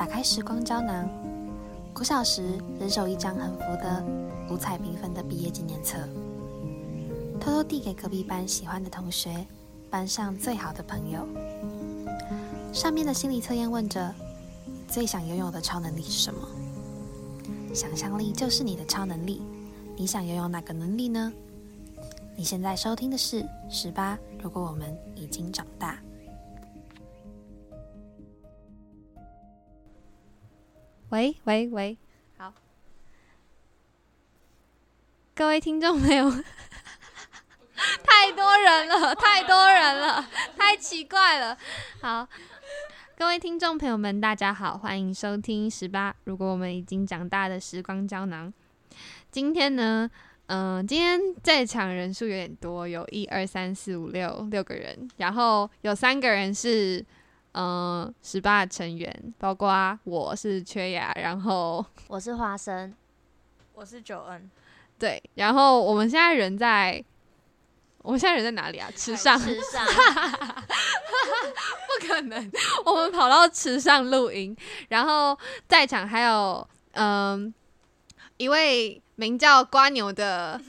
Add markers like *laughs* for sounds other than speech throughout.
打开时光胶囊，国小时人手一张横幅的五彩缤纷的毕业纪念册，偷偷递给隔壁班喜欢的同学，班上最好的朋友。上面的心理测验问着：最想拥有的超能力是什么？想象力就是你的超能力，你想拥有哪个能力呢？你现在收听的是十八。如果我们已经长大。喂喂喂，好，各位听众朋友，*laughs* 太多人了，*laughs* 太多人了，*laughs* 太奇怪了。好，各位听众朋友们，大家好，欢迎收听十八。如果我们已经长大的时光胶囊，今天呢，嗯，今天在场人数有点多，有一二三四五六六个人，然后有三个人是。嗯，十八成员包括我是缺牙，然后 *laughs* 我是花生，我是九恩，对，然后我们现在人在，我们现在人在哪里啊？池上，池上，不可能，我们跑到池上录音，然后在场还有嗯一位名叫瓜牛的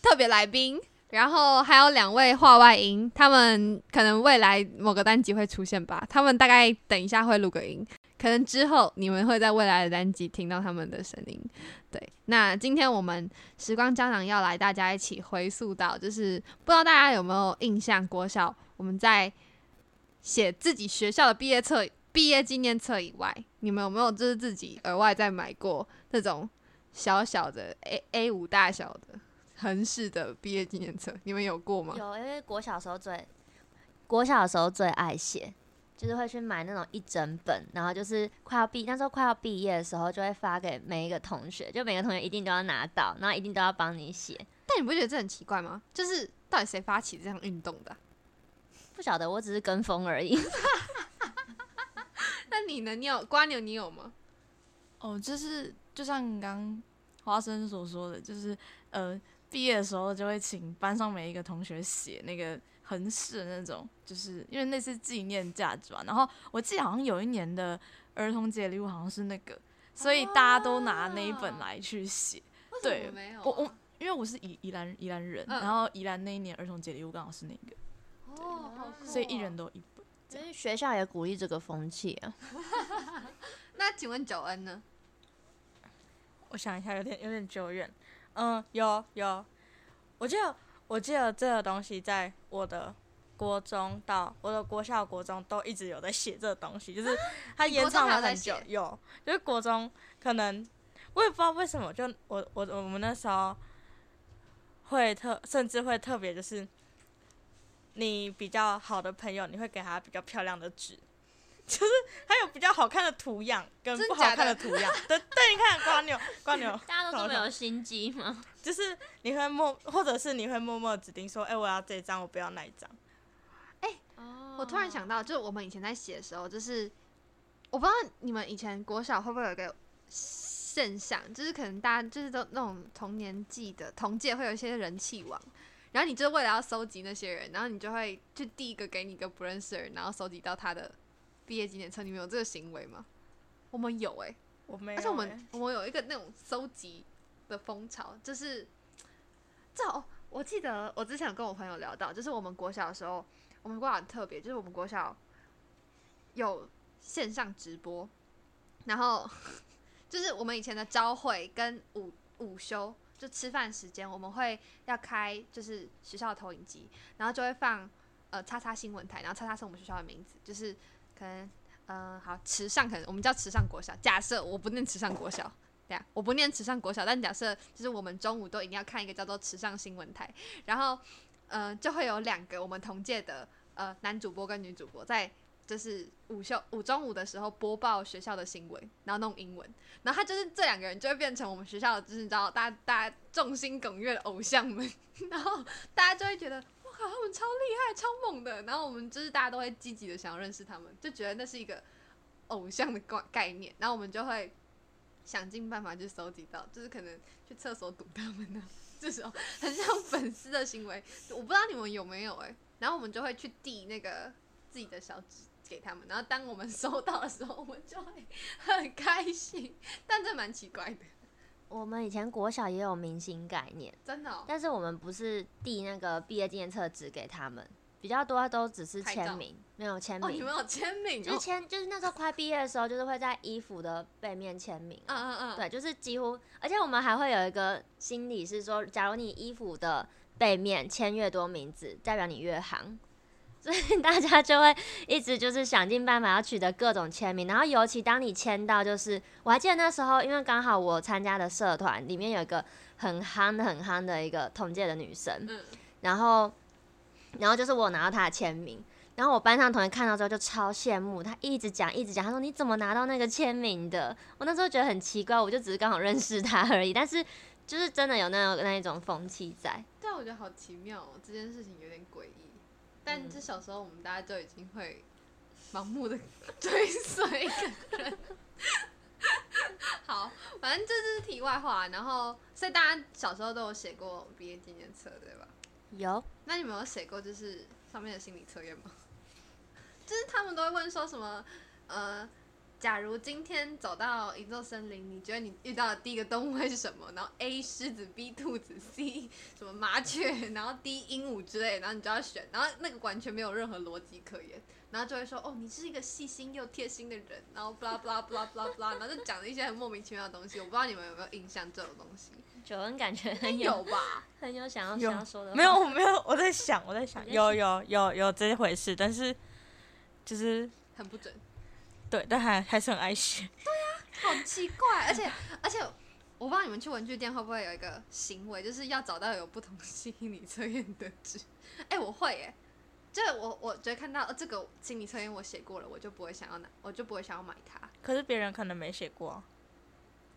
特别来宾。然后还有两位话外音，他们可能未来某个单集会出现吧。他们大概等一下会录个音，可能之后你们会在未来的单集听到他们的声音。对，那今天我们时光胶囊要来大家一起回溯到，就是不知道大家有没有印象，国小我们在写自己学校的毕业册、毕业纪念册以外，你们有没有就是自己额外再买过那种小小的 A A 五大小的？横式的毕业纪念册，你们有过吗？有，因为国小时候最国小的时候最爱写，就是会去买那种一整本，然后就是快要毕那时候快要毕业的时候，就会发给每一个同学，就每个同学一定都要拿到，然后一定都要帮你写。但你不觉得这很奇怪吗？就是到底谁发起这项运动的？*laughs* 不晓得，我只是跟风而已。*laughs* 那你呢？你有瓜牛？你有吗？哦，就是就像刚花生所说的，就是呃。毕业的时候就会请班上每一个同学写那个横式的那种，就是因为那是纪念价值嘛。然后我记得好像有一年的儿童节礼物好像是那个，所以大家都拿那一本来去写。对，我我因为我是宜宜兰宜兰人，然后宜兰那一年儿童节礼物刚好是那个，哦，所以一人都一本。其实学校也鼓励这个风气啊。*laughs* 那请问九恩呢？我想一下，有点有点久远。嗯，有有，我记得我记得这个东西在我的国中到我的国校国中都一直有在写这个东西，就是他延长了很久。有，就是国中可能我也不知道为什么，就我我我们那时候会特甚至会特别就是你比较好的朋友，你会给他比较漂亮的纸。就是还有比较好看的图样跟不好看的图样，对对，你看瓜牛 *laughs* 瓜牛，大家都这么有心机吗？就是你会默，或者是你会默默指定说，哎，我要这张，我不要那一张。哎，我突然想到，就是我们以前在写的时候，就是我不知道你们以前国小会不会有一个现象，就是可能大家就是都那种同年纪的同届会有一些人气王，然后你就是为了要收集那些人，然后你就会就第一个给你一个不认识的人，然后收集到他的。毕业纪念册，你们有这个行为吗？我们有哎，我没有。而且我们我们有一个那种收集的风潮，就是这我记得我之前有跟我朋友聊到，就是我们国小的时候，我们国小很特别，就是我们国小有线上直播，然后 *laughs* 就是我们以前的朝会跟午午休就吃饭时间，我们会要开就是学校的投影机，然后就会放呃叉叉新闻台，然后叉叉是我们学校的名字，就是。可能，嗯，好，池上可能我们叫池上国小。假设我不念池上国小，对呀，我不念池上国小，但假设就是我们中午都一定要看一个叫做池上新闻台，然后，嗯，就会有两个我们同届的呃男主播跟女主播在就是午休午中午的时候播报学校的新闻，然后弄英文，然后他就是这两个人就会变成我们学校就是你知道大家大家众星拱月的偶像们，*laughs* 然后大家就会觉得。他们超厉害、超猛的，然后我们就是大家都会积极的想要认识他们，就觉得那是一个偶像的概概念，然后我们就会想尽办法去搜集到，就是可能去厕所堵他们呢，这种很像粉丝的行为，我不知道你们有没有哎，然后我们就会去递那个自己的小纸给他们，然后当我们 *laughs* 收到的时候，我们就会很开心，但这蛮奇怪的，我们以前国小也有明星概念，真的、哦。但是我们不是递那个毕业纪念册纸给他们，比较多都只是签名，没有签哦，你名。们有签名哦，就是签，就是那时候快毕业的时候，就是会在衣服的背面签名。嗯嗯嗯，对，就是几乎，而且我们还会有一个心理是说，假如你衣服的背面签越多名字，代表你越行，所以大家就会一直就是想尽办法要取得各种签名，然后尤其当你签到，就是我还记得那时候，因为刚好我参加的社团里面有一个很憨的很憨的一个同届的女生，嗯，然后，然后就是我拿到她的签名，然后我班上同学看到之后就超羡慕，她一直讲一直讲，她说你怎么拿到那个签名的？我那时候觉得很奇怪，我就只是刚好认识她而已，但是就是真的有那种那一种风气在。但我觉得好奇妙哦，这件事情有点诡异。但这小时候我们大家就已经会盲目的 *laughs* 追随一个人。好，反正这就是题外话。然后，所以大家小时候都有写过毕业纪念册，对吧？有，那你们有写过就是上面的心理测验吗？*laughs* 就是他们都会问说什么，呃，假如今天走到一座森林，你觉得你遇到的第一个动物会是什么？然后 A 狮子，B 兔子，C 什么麻雀，然后 D 鹦鹉之类，然后你就要选，然后那个完全没有任何逻辑可言，然后就会说哦，你是一个细心又贴心的人，然后 blah blah blah blah blah，然后就讲了一些很莫名其妙的东西，我不知道你们有没有印象这种东西？九恩感觉很有吧？很有想要想要说的，没有，我没有，我在想，我在想，有有有有这回事，但是就是很不准。对，但还还是很爱写。*laughs* 好奇怪，而且而且，我不知道你们去文具店会不会有一个行为，就是要找到有不同心理测验的纸。哎、我会耶，就是我我觉得看到、呃这个心理测验我写过了，我就不会想要拿，我就不会想要买它。可是别人可能没写过啊、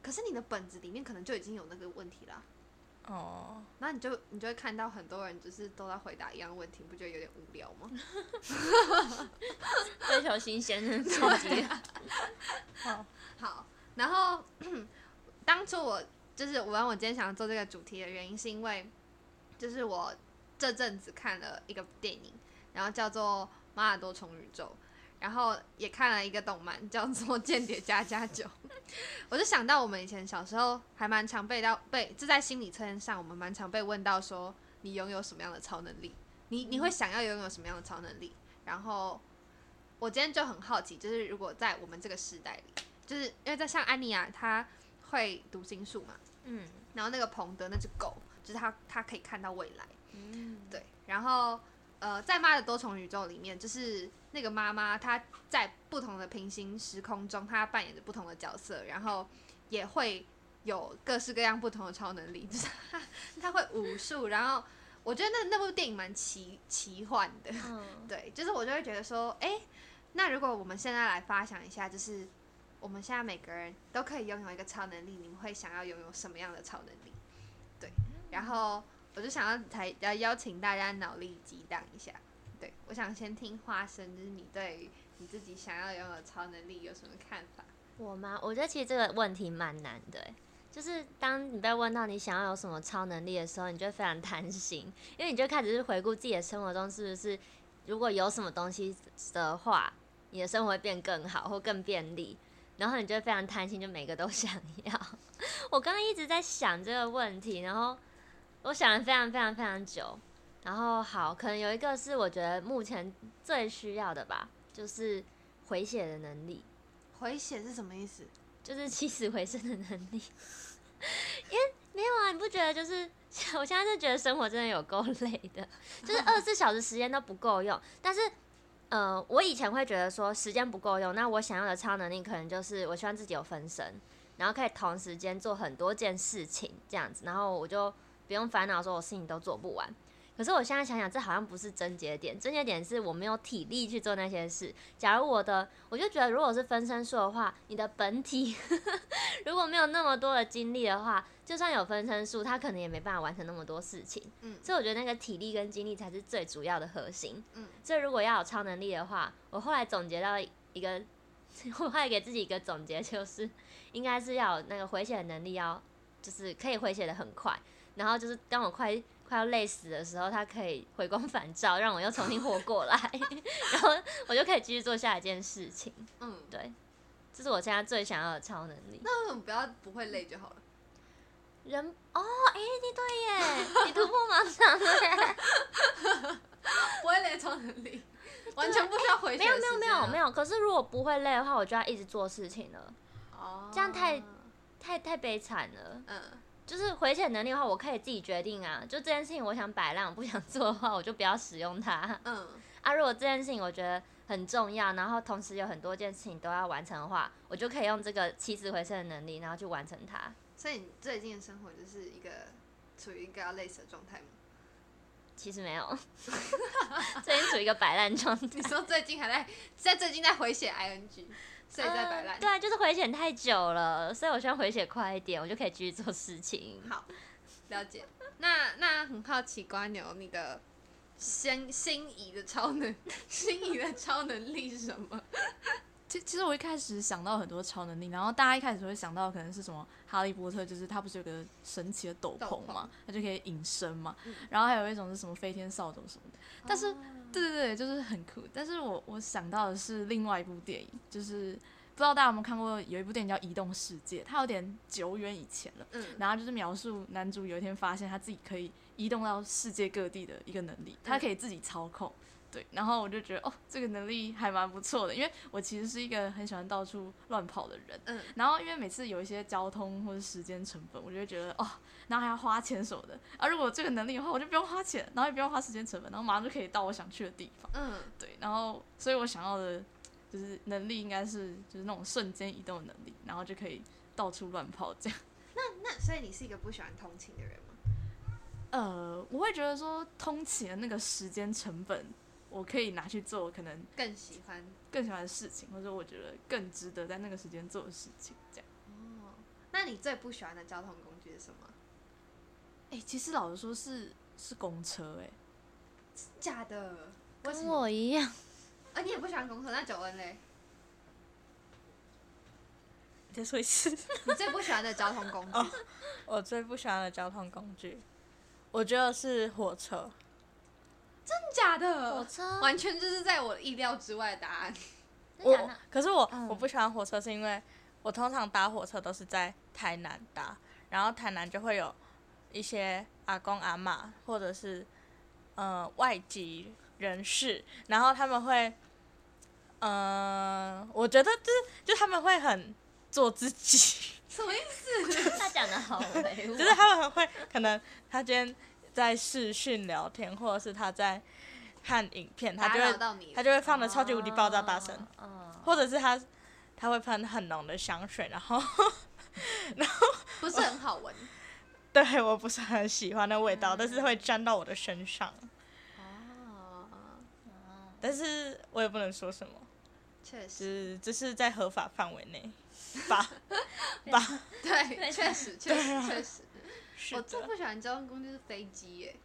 可是你的本子里面可能就已经有那个问题啦，哦，那你就你就会看到很多人就是都在回答一样问题，不觉得有点无聊吗？*laughs* 追求新鲜的刺激。好，*laughs* 好，然后 *clears throat* 当初我就是我让我今天想要做这个主题的原因，是因为就是我这阵子看了一个电影，然后叫做《马尔多重宇宙》，然后也看了一个动漫叫做《间谍加加九》，*laughs* 我就想到我们以前小时候还蛮常被到被，就在心理测验上，我们蛮常被问到说你拥有什么样的超能力，你你会想要拥有什么样的超能力？然后我今天就很好奇，就是如果在我们这个时代里，就是因为在像安妮亚，她会读心术嘛，嗯。然后那个彭德那只狗，就是它它可以看到未来，嗯，对，然后呃，在妈的多重宇宙里面，就是那个妈妈她在不同的平行时空中，她扮演着不同的角色，然后也会有各式各样不同的超能力，就是她她会武术，然后我觉得那那部电影蛮奇奇幻的，嗯，*laughs* 对，就是我就会觉得说，哎、那如果我们现在来发想一下，就是我们现在每个人都可以拥有一个超能力，你们会想要拥有什么样的超能力？对，然后我就想要才要邀请大家脑力激荡一下。对，我想先听花生，就是你对你自己想要拥有超能力有什么看法？我吗？我觉得其实这个问题蛮难的，就是当你被问到你想要有什么超能力的时候，你就非常贪心，*laughs* 因为你就开始是回顾自己的生活中是不是如果有什么东西的话，你的生活会变更好或更便利，然后你就非常贪心，就每个都想要。*laughs* 我刚刚一直在想这个问题，然后我想了非常非常非常久，然后好，可能有一个是我觉得目前最需要的吧，就是回血的能力。回血是什么意思？*laughs* 就是起死回生的能力。因为没有啊，你不觉得就是 *laughs* 我现在是觉得生活真的有够累的，就是二十四小时时间都不够用。但是，呃，我以前会觉得说时间不够用，那我想要的超能力可能就是我希望自己有分身，然后可以同时间做很多件事情这样子，然后我就不用烦恼说我事情都做不完。可是我现在想想，这好像不是症结点，症结点是我没有体力去做那些事。假如我的，我就觉得如果是分身术的话，你的本体 *laughs* 如果没有那么多的精力的话，就算有分身术，他可能也没办法完成那么多事情。嗯所以我觉得那个体力跟精力才是最主要的核心。嗯所以如果要有超能力的话，我后来总结到一个，*laughs* 我后来给自己一个总结，就是应该是要有那个回血的能力要，就是可以回血的很快，然后就是当我快快快要累死的时候，他可以回光返照，让我又重新活过来，*laughs* 然后我就可以继续做下一件事情。嗯，对，这是我现在最想要的超能力。那为什么不要不会累就好了？人哦，哎、你对耶，你突破盲肠了。*laughs* 不会累超能力，完全不需要回血没有没有没有没，有，可是如果不会累的话，我就要一直做事情了，哦，这样太太太悲惨了。嗯就是回血能力的话，我可以自己决定啊。就这件事情，我想摆烂，我不想做的话，我就不要使用它嗯啊。如果这件事情我觉得很重要，然后同时有很多件事情都要完成的话，我就可以用这个起死回生的能力，然后去完成它。所以你最近的生活就是一个处于一个要累死的状态吗？其实没有，*laughs* 最近处于一个摆烂状态。*laughs* 你说最近还在在最近在回血 ing，所以在摆烂呃。对，就是回血太久了，所以我希望回血快一点，我就可以继续做事情。好，了解。那那很好奇，瓜牛你的心心仪的超能 *laughs* 心仪的超能力是什么？*laughs* 其其实我一开始想到很多超能力，然后大家一开始会想到可能是什么哈利波特，就是他不是有个神奇的斗斗篷篷嘛，他就可以隐身嘛，嗯然后还有一种是什么飞天扫帚什么的，但是对对对，就是很酷。但是我我想到的是另外一部电影，就是不知道大家有没有看过，有一部电影叫《移动世界》，它有点久远以前了。嗯然后就是描述男主有一天发现他自己可以移动到世界各地的一个能力，他可以自己操控。对，然后我就觉得哦，这个能力还蛮不错的，因为我其实是一个很喜欢到处乱跑的人。嗯然后因为每次有一些交通或者时间成本，我就会觉得哦，然后还要花钱什么的。啊，如果这个能力的话，我就不用花钱，然后也不用花时间成本，然后马上就可以到我想去的地方。嗯，对，然后所以我想要的就是能力应该是就是那种瞬间移动的能力，然后就可以到处乱跑这样。*laughs* 那那所以你是一个不喜欢通勤的人吗？呃，我会觉得说通勤的那个时间成本，我可以拿去做可能更喜欢更喜欢的事情，或者我觉得更值得在那个时间做的事情，这样。哦。那你最不喜欢的交通工具是什么？哎、其实老实说是是公车、哎，假的？跟？我一样，啊，你也不喜欢公车？那九恩嘞？你再说一次。*laughs* 你最不喜欢的交通工具？我最不喜欢的交通工具，我觉得是火车。真假的？火车完全就是在我意料之外的答案。我真假的可是我、嗯我不喜欢火车，是因为我通常搭火车都是在台南搭，然后台南就会有一些阿公阿嬷或者是呃外籍人士，然后他们会，嗯、我觉得就是就他们会很做自己，*laughs* 什么意思？*laughs* 他讲的好委婉，就是他们很会可能他今天在视讯聊天，或者是他在看影片，他打就会到你了？他就会放的超级无敌爆炸大声。嗯，或者是他他会喷很浓的香水，然后 *laughs* 不是很好闻。*laughs* 对我不是很喜欢的味道，但是会沾到我的身上，哦，但是我也不能说什么，确只实，是这是在合法范围内吧吧，*laughs* 对，确实，确实，确实。是我最，不喜欢交通工具是飞机耶，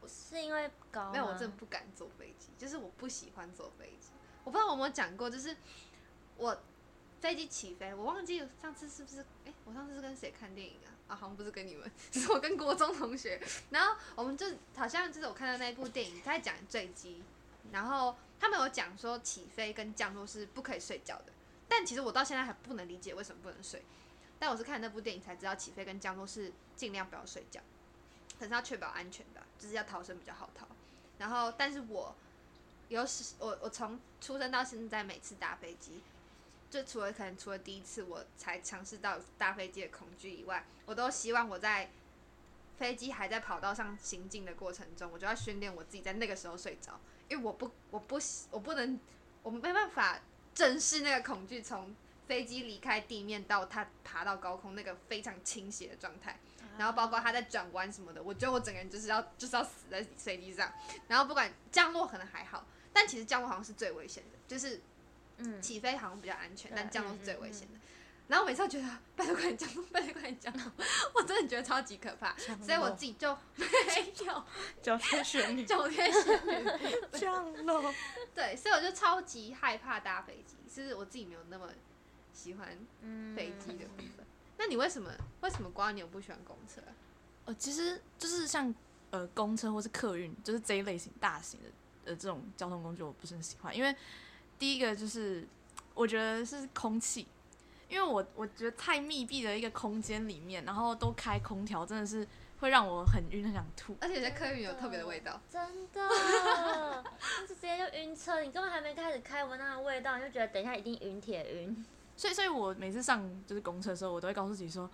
我是因为高没有，我真的不敢坐飞机，就是我不喜欢坐飞机。我不知道我有没有讲过，就是我飞机起飞，我忘记上次是不是？哎、我上次是跟谁看电影啊？啊，好像不是跟你们，*laughs* 是我跟国中同学。然后我们就好像就是我看到那一部电影在讲坠机，然后他们有讲说起飞跟降落是不可以睡觉的，但其实我到现在还不能理解为什么不能睡。但我是看那部电影才知道，起飞跟降落是尽量不要睡觉，可是要确保安全的，就是要逃生比较好逃。然后，但是我有时我我从出生到现在，每次搭飞机，就除了可能除了第一次我才尝试到搭飞机的恐惧以外，我都希望我在飞机还在跑道上行进的过程中，我就要训练我自己在那个时候睡着，因为我不我不我不能我没办法正视那个恐惧从飞机离开地面到它爬到高空那个非常倾斜的状态。然后包括它在转弯什么的，我觉得我整个人就是要就是要死在飞机上。然后不管降落可能还好，但其实降落好像是最危险的，就是嗯，起飞好像比较安全，对但降落是最危险的。然后我每次都觉得拜托快点降落，拜托快点降落，我真的觉得超级可怕，所以我自己就 *laughs* 没有。九天玄女。*laughs* 九天玄女，降落，对，所以我就超级害怕搭飞机，是我自己没有那么喜欢嗯飞机的部分。那你为什么为什么瓜牛不喜欢公车啊？呃，其实就是像呃公车或是客运，就是这一类型大型的呃这种交通工具，我不是很喜欢，因为第一个就是我觉得是空气，因为我我觉得太密闭的一个空间里面，然后都开空调，真的是会让我很晕，很想吐。而且在客运有特别的味道。真的，*laughs* 就是直接就晕车，你根本还没开始开，闻那个味道，你就觉得等一下一定晕铁晕。所以，所以我每次上就是公车的时候，我都会告诉自己说，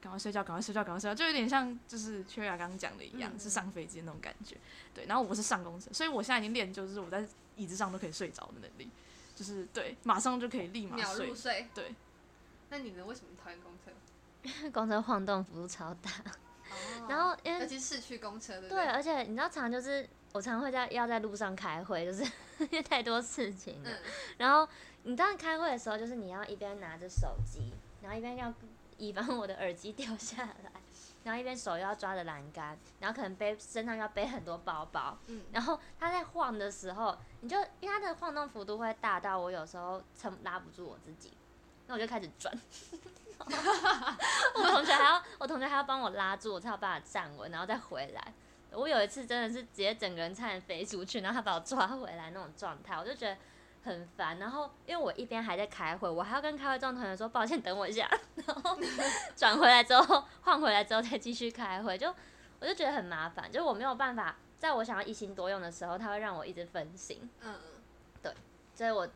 赶快睡觉，赶快睡觉，赶快睡觉，就有点像就是缺雅刚刚讲的一样，嗯是上飞机那种感觉。对，然后我是上公车，所以我现在已经练就就是我在椅子上都可以睡着的能力，就是对，马上就可以立马入。睡。对，*laughs* 那你呢？为什么讨厌公车？*laughs* 公车晃动幅度超大，哦然后因为尤其是市区公车，对对，而且你知道常就是我常会在要在路上开会，就是 *laughs* 因为太多事情了。嗯，然后你当开会的时候，就是你要一边拿着手机，然后一边要以防我的耳机掉下来，然后一边手又要抓着栏杆，然后可能背身上要背很多包包，嗯然后它在晃的时候，你就因为它的晃动幅度会大到我有时候撑拉不住我自己，那我就开始转。*laughs* 我同学还要，我同学还要帮我拉住，我才有办法站稳，然后再回来。我有一次真的是直接整个人差点飞出去，然后他把我抓回来那种状态，我就觉得很烦。然后因为我一边还在开会，我还要跟开会中的同学说抱歉，等我一下，然后 *laughs* 转回来之后换回来之后再继续开会，就我就觉得很麻烦，就是我没有办法在我想要一心多用的时候，他会让我一直分心。嗯对所以我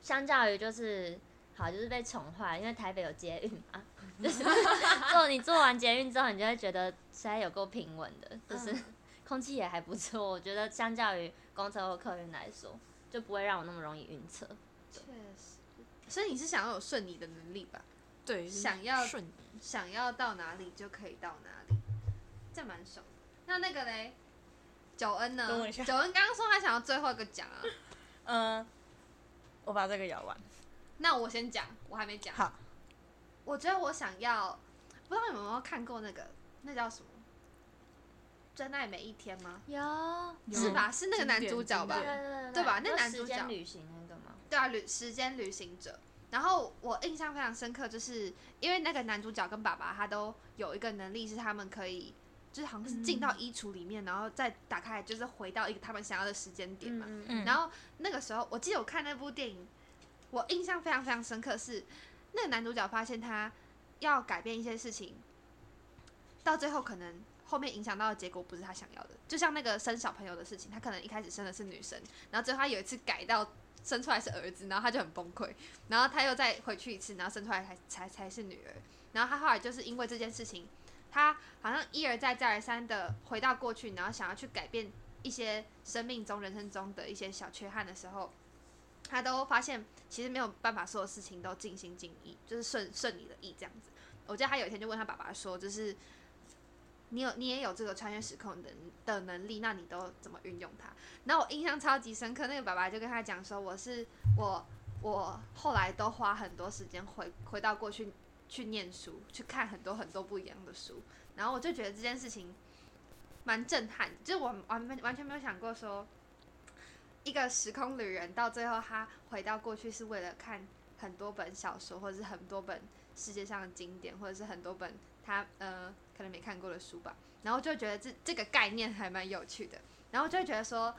相较于就是好就是被宠坏，因为台北有捷运嘛，*laughs* 就是 *laughs* 做你做完捷运之后，你就会觉得实在有够平稳的，就是嗯空气也还不错。我觉得相较于公车或客运来说，就不会让我那么容易晕车。确实。所以你是想要有顺移的能力吧？对，想要瞬移。想要到哪里就可以到哪里，这样蛮爽。那那个嘞，九恩呢？等我一下九恩刚刚说他想要最后一个讲啊，*laughs* 嗯，我把这个咬完。那我先讲，我还没讲。好，我觉得我想要，不知道你们有没有看过那个，那叫什么？真爱每一天吗？有，是吧？是那个男主角吧？对对吧那男主角时间旅行那个吗？对啊，旅时间旅行者。然后我印象非常深刻，就是因为那个男主角跟爸爸他都有一个能力，是他们可以，就是好像是进到衣橱里面，然后再打开，就是回到一个他们想要的时间点嘛。嗯嗯然后那个时候，我记得我看那部电影，我印象非常非常深刻是，那个男主角发现他要改变一些事情，到最后可能后面影响到的结果不是他想要的。就像那个生小朋友的事情，他可能一开始生的是女生，然后最后他有一次改到生出来是儿子，然后他就很崩溃，然后他又再回去一次，然后生出来才才才是女儿，然后他后来就是因为这件事情，他好像一而再再而三的回到过去，然后想要去改变一些生命中、人生中的一些小缺憾的时候，他都发现其实没有办法所有事情都尽心尽意，就是顺顺你的意这样子。我记得他有一天就问他爸爸说，就是你有你也有这个穿越时空的的能力，那你都怎么运用它？然后我印象超级深刻，那个爸爸就跟他讲说，我是我我后来都花很多时间回回到过去去念书，去看很多很多不一样的书，然后我就觉得这件事情蛮震撼，就是我完完完全没有想过说，一个时空旅人到最后他回到过去是为了看很多本小说，或者是很多本世界上的经典，或者是很多本他呃可能没看过的书吧，然后就觉得这这个概念还蛮有趣的，然后就会觉得说。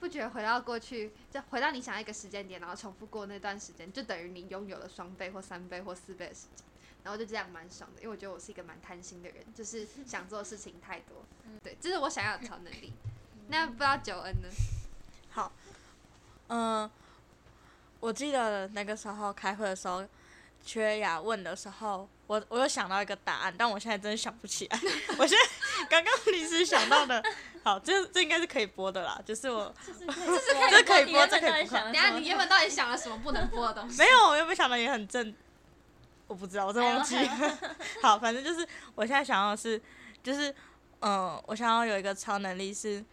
不觉得回到过去，就回到你想要一个时间点，然后重复过那段时间，就等于你拥有了双倍或三倍或四倍的时间，然后就这样蛮爽的，因为我觉得我是一个蛮贪心的人，就是想做的事情太多，对，这是我想要的超能力。那不知道九恩呢？好，嗯、我记得那个时候开会的时候，缺雅问的时候，我我有想到一个答案，但我现在真的想不起来。*laughs* 我现在刚刚临时想到的，*laughs* 好，这这应该是可以播的啦，就是我这是 *laughs* 这可以播这可以播等下你原本到底想了什么不能播的东西？没有，我原本想的也很正，我不知道，我真忘记。好，反正就是我现在想要的是，就是嗯、我想要有一个超能力是，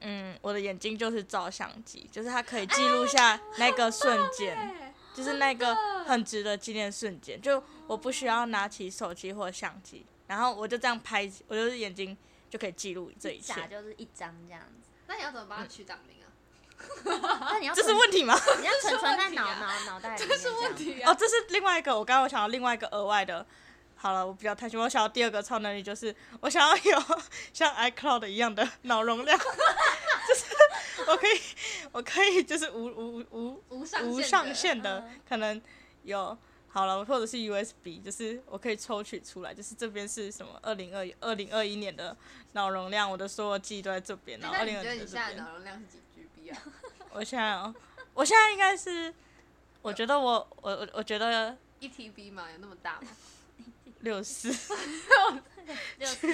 嗯，我的眼睛就是照相机，就是它可以记录下那个瞬间，就是那个很值得纪念的瞬间。就我不需要拿起手机或相机，然后我就这样拍，我就是眼睛就可以记录这一切。假就是一张这样子。那你要怎么帮他取档名啊？*laughs* 那你要这是问题吗？你要存存在脑脑脑袋里面这是问题哦，这是另外一个，我刚刚有想到另外一个额外的好了，我比较贪心，我想要第二个超能力就是我想要有 *laughs* 像 iCloud 一样的 *laughs* 脑容量，就是 *laughs* 我可以我可以就是无无无无上无上限的，可能有好了，或者是 USB，就是我可以抽取出来，就是这边是什么二零二二零二一年的脑容量，我的所有记忆都在这边，然后二零二零这边你现在的脑容量是几 GB 啊？我现在哦，我现在应该是，我觉得我我我我觉得一 TB 嘛？有那么大吗？六四，*laughs* 六四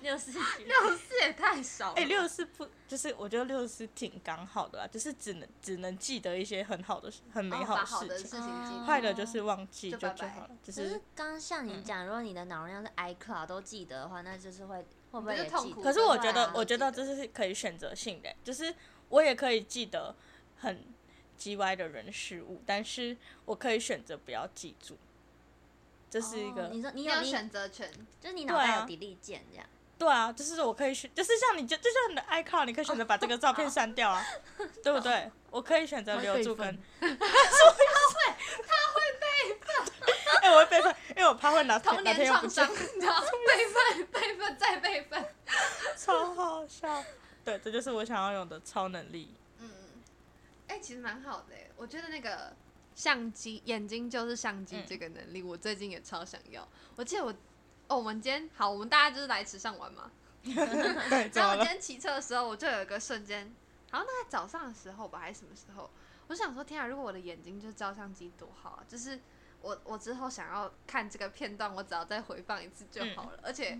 六四 *laughs* 六四也太少了吧。哎，六四不就是我觉得六四挺刚好的啦，就是只能只能记得一些很好的很美哦好的事情，坏的就是忘记就就就好了，就可是是。刚刚像你嗯讲，如果你的脑容量是 iCloud 都记得的话，那就是会会不会也记得？痛苦可是我觉得我觉得这是可以选择性的，就是我也可以记得很叽歪的人事物，但是我可以选择不要记住，这是一个、哦你说你你有选择权。就是你脑袋有对啊 delete 键这样。对啊，就是我可以选，就是像你就就像你的 icon，你可以选择把这个照片删掉啊，对不对？*laughs* 我可以选择留住跟。*laughs* 他会他会备份跟，*laughs* 哎、我会备份，因为我怕会拿童天哪年天又不见创伤，，然后备份、备份再备份。超好笑。对，这就是我想要有的超能力。嗯，哎、其实蛮好的哎，我觉得那个相机眼睛就是相机嗯这个能力，我最近也超想要。我记得我，哦，我们今天好，我们大家就是来池上玩嘛。*laughs* 然后我今天骑车的时候，我就有一个瞬间，好像大概早上的时候吧，还是什么时候，我想说，天啊，如果我的眼睛就是照相机多好啊！就是我我之后想要看这个片段，我只要再回放一次就好了，而且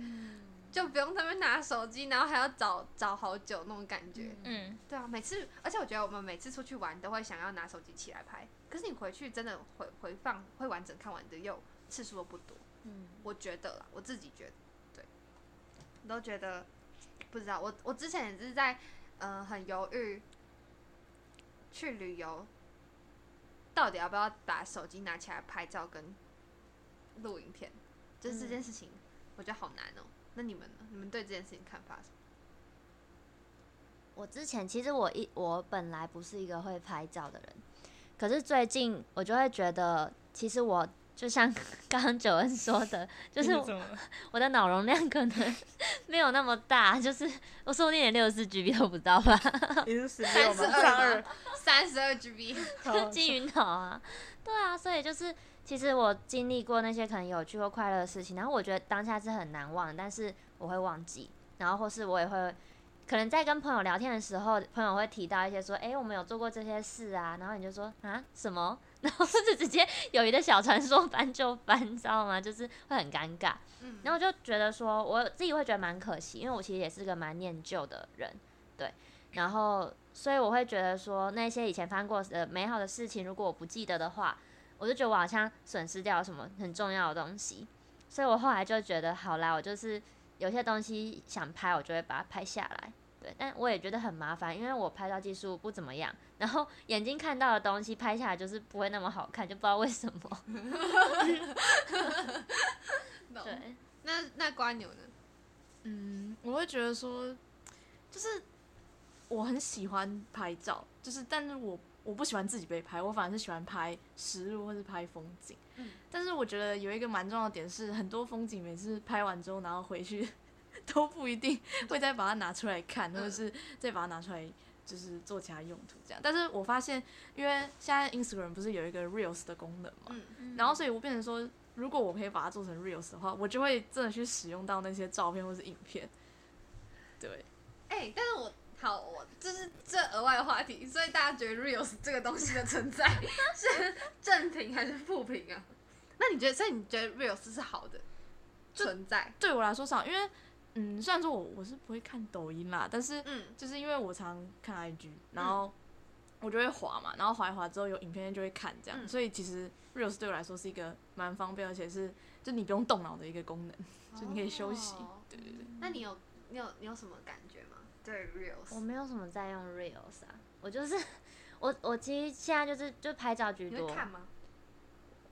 就不用他们拿手机，然后还要找找好久那种感觉。嗯，对啊，每次，而且我觉得我们每次出去玩都会想要拿手机起来拍，可是你回去真的回回放会完整看完的又次数又不多。嗯，我觉得啦，我自己觉得，对，我都觉得不知道。我我之前也是在呃很犹豫去旅游，到底要不要把手机拿起来拍照跟录影片，就是这件事情，我觉得好难哦、那你们呢？你们对这件事情看法是什么？我之前其实我一我本来不是一个会拍照的人，可是最近我就会觉得，其实我就像 *laughs* 刚刚九恩说的，就是？我的脑容量可能 *laughs* 没有那么大，就是我说不定连六十四 GB 都不到吧，你是十三六吗？十二三十二 GB，好 *laughs* 金鱼脑啊，对啊，所以就是其实我经历过那些可能有趣或快乐的事情，然后我觉得当下是很难忘，但是我会忘记，然后或是我也会。可能在跟朋友聊天的时候，朋友会提到一些说，哎、我们有做过这些事啊，然后你就说啊什么，*laughs* 然后就直接友谊的小船说翻就翻，*laughs* 你知道吗？就是会很尴尬。嗯，然后我就觉得说，我自己会觉得蛮可惜，因为我其实也是个蛮念旧的人，对。然后，所以我会觉得说，那些以前翻过的美好的事情，如果我不记得的话，我就觉得我好像损失掉什么很重要的东西。所以我后来就觉得，好啦，我就是有些东西想拍，我就会把它拍下来。对，但我也觉得很麻烦，因为我拍照技术不怎么样，然后眼睛看到的东西拍下来就是不会那么好看，就不知道为什么。懂对，那那瓜牛呢？嗯，我会觉得说，就是我很喜欢拍照，就是但是我我不喜欢自己被拍，我反而是喜欢拍实物或是拍风景。嗯但是我觉得有一个蛮重要的点是，很多风景每次拍完之后，然后回去都不一定 *laughs* 会再把它拿出来看，或者是再把它拿出来就是做其他用途这样。但是我发现，因为现在 Instagram 不是有一个 Reels 的功能嘛，嗯，然后所以我变成说，如果我可以把它做成 reels 的话，我就会真的去使用到那些照片或是影片。对，哎、但是我好，我就是这额外的话题，所以大家觉得 reels 这个东西的存在 *laughs* 是正评还是负评啊？那你觉得，所以你觉得 reels 是好的存在？对我来说是好，因为嗯，虽然说我我是不会看抖音啦，但是嗯，就是因为我常看 IG，然后我就会滑嘛，然后滑一滑之后有影片就会看这样，嗯所以其实 reels 对我来说是一个蛮方便，而且是就你不用动脑的一个功能，就你可以休息。哦对对对，那你有你有你有什么感觉吗？对 reels，我没有什么在用 reels 啊，我就是我我其实现在就是就拍照居多你会，看吗？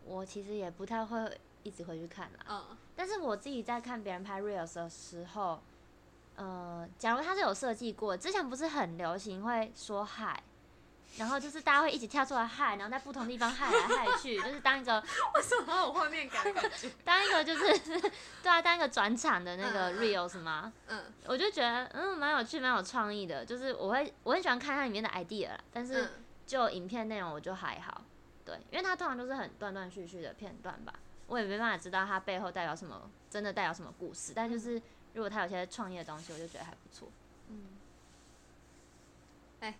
我其实也不太会一直回去看啦。嗯，但是我自己在看别人拍 reels 的时候，呃，假如他是有设计过，之前不是很流行会说嗨，然后就是大家会一起跳出来嗨，然后在不同地方嗨来嗨去，就是当一个 *laughs* 为什么有画面感？*laughs* 当一个就是对啊，当一个转场的那个 reels 吗？嗯我就觉得嗯蛮有趣，蛮有创意的，就是我会我很喜欢看它里面的 idea 啦，但是嗯就影片内容我就还好，对，因为它通常都是很断断续续的片段吧，我也没办法知道它背后代表什么，真的代表什么故事，但就是如果它有些创业的东西，我就觉得还不错。嗯。哎，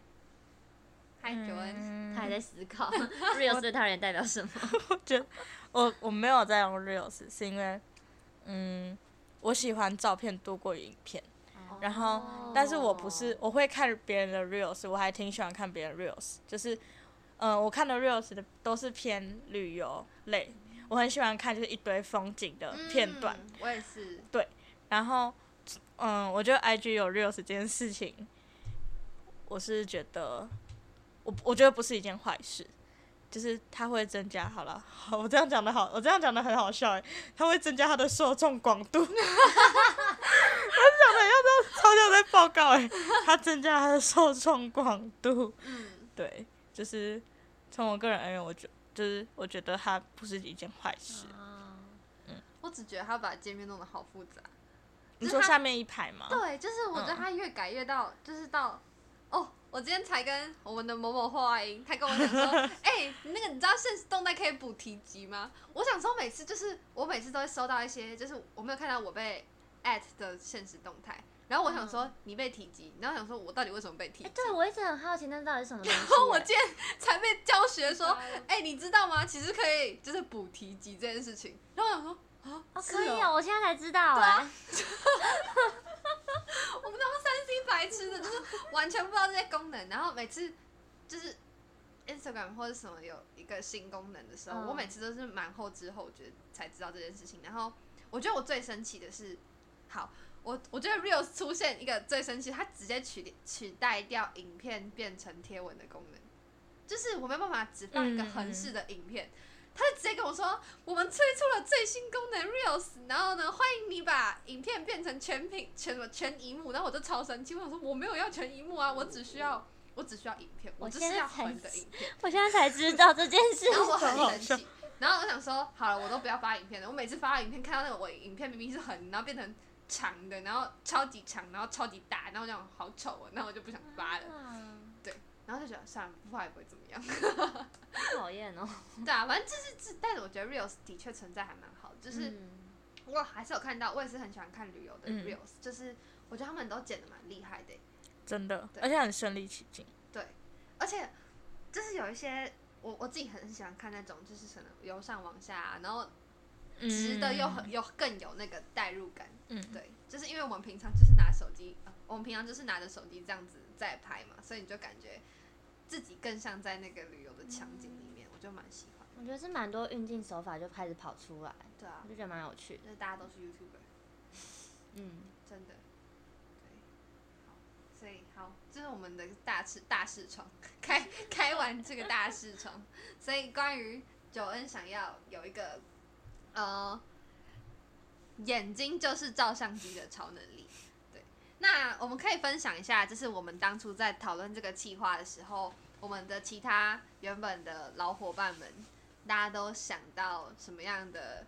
嗨，九恩，嗯他还在思考 *laughs* reels 对他而言代表什么。我我我没有在用 reels，是因为嗯，我喜欢照片多过于影片。然后，但是我不是，我会看别人的 reels，我还挺喜欢看别人 reels，就是，嗯、我看的 reels 的都是偏旅游类，我很喜欢看就是一堆风景的片段，嗯我也是。对然后，嗯，我觉得 IG 有 reels 这件事情，我是觉得，我我觉得不是一件坏事，就是它会增加，好了，好，我这样讲的好，我这样讲的很好笑诶，它会增加它的受众广度。*laughs* 我讲的要这样，超像在报告诶，它增加它的受众广度，嗯，对，就是从我个人而言，我觉就是我觉得它不是一件坏事。我只觉得他把界面弄得好复杂。你说下面一排吗？对，就是我觉得嗯他越改越到，就是到，哦，我今天才跟我们的某某画音，他跟我讲说，*laughs* 哎、那个你知道现实动态可以补提及吗？我想说每次就是我每次都会收到一些，就是我没有看到我被 at 的现实动态，然后我想说你被提及，然后想说我到底为什么被提及？哎、对我一直很好奇，那到底是什么 *laughs* 东西、然后我哎今天才被教学说，哎、你知道吗？其实可以就是补提及这件事情。然后我想说啊，哦，可以哦哦，我现在才知道啊 *laughs* 我们他妈三 C 白痴的，就是完全不知道这些功能。然后每次就是 Instagram 或者什么有一个新功能的时候，嗯我每次都是蛮后知后觉才知道这件事情。然后我觉得我最生气的是，好，我我觉得 Reels 出现一个最生气，它直接取取代掉影片变成贴文的功能，就是我没有办法只放一个嗯横式的影片。他就直接跟我说，我们推出了最新功能 Reels，然后呢，欢迎你把影片变成全屏全什么全荧幕，然后我就超生气，我想说我没有要全荧幕啊，我只需要我只需要影片，我我就是要横的影片，我现在才知道这件事。然后我很生气，然后我想说，好了，我都不要发影片了，我每次发影片看到那个我影片明明是横，然后变成长的，然后超级长，然后超级大，然后我这样好丑哦，然后我就不想发了，啊然后就觉得算了，不发也不会怎么样。讨厌哦。对啊，反正就是这，但是我觉得 Reels 的确存在还蛮好，就是。嗯我还是有看到，我也是很喜欢看旅游的嗯 reels，、就是我觉得他们都剪的蛮厉害的欸，真的，而且很身临其境。对，而且就是有一些我我自己很喜欢看那种，就是可能由上往下、啊，然后直的又很又更有那个代入感，嗯，对，就是因为我们平常就是拿手机，呃我们平常就是拿着手机这样子在拍嘛，所以你就感觉自己更像在那个旅游的场景里面，我就蛮喜欢。我觉得是蛮多运镜手法就开始跑出来，对啊我，就觉得蛮有趣的。就是大家都是 YouTuber。*laughs* 嗯，真的，对，好，所以好，这是我们的大视大视窗，开开完这个大视窗，所以关于九恩想要有一个呃眼睛就是照相机的超能力，对，那我们可以分享一下，就是我们当初在讨论这个计划的时候，我们的其他原本的老伙伴们，大家都想到什么样的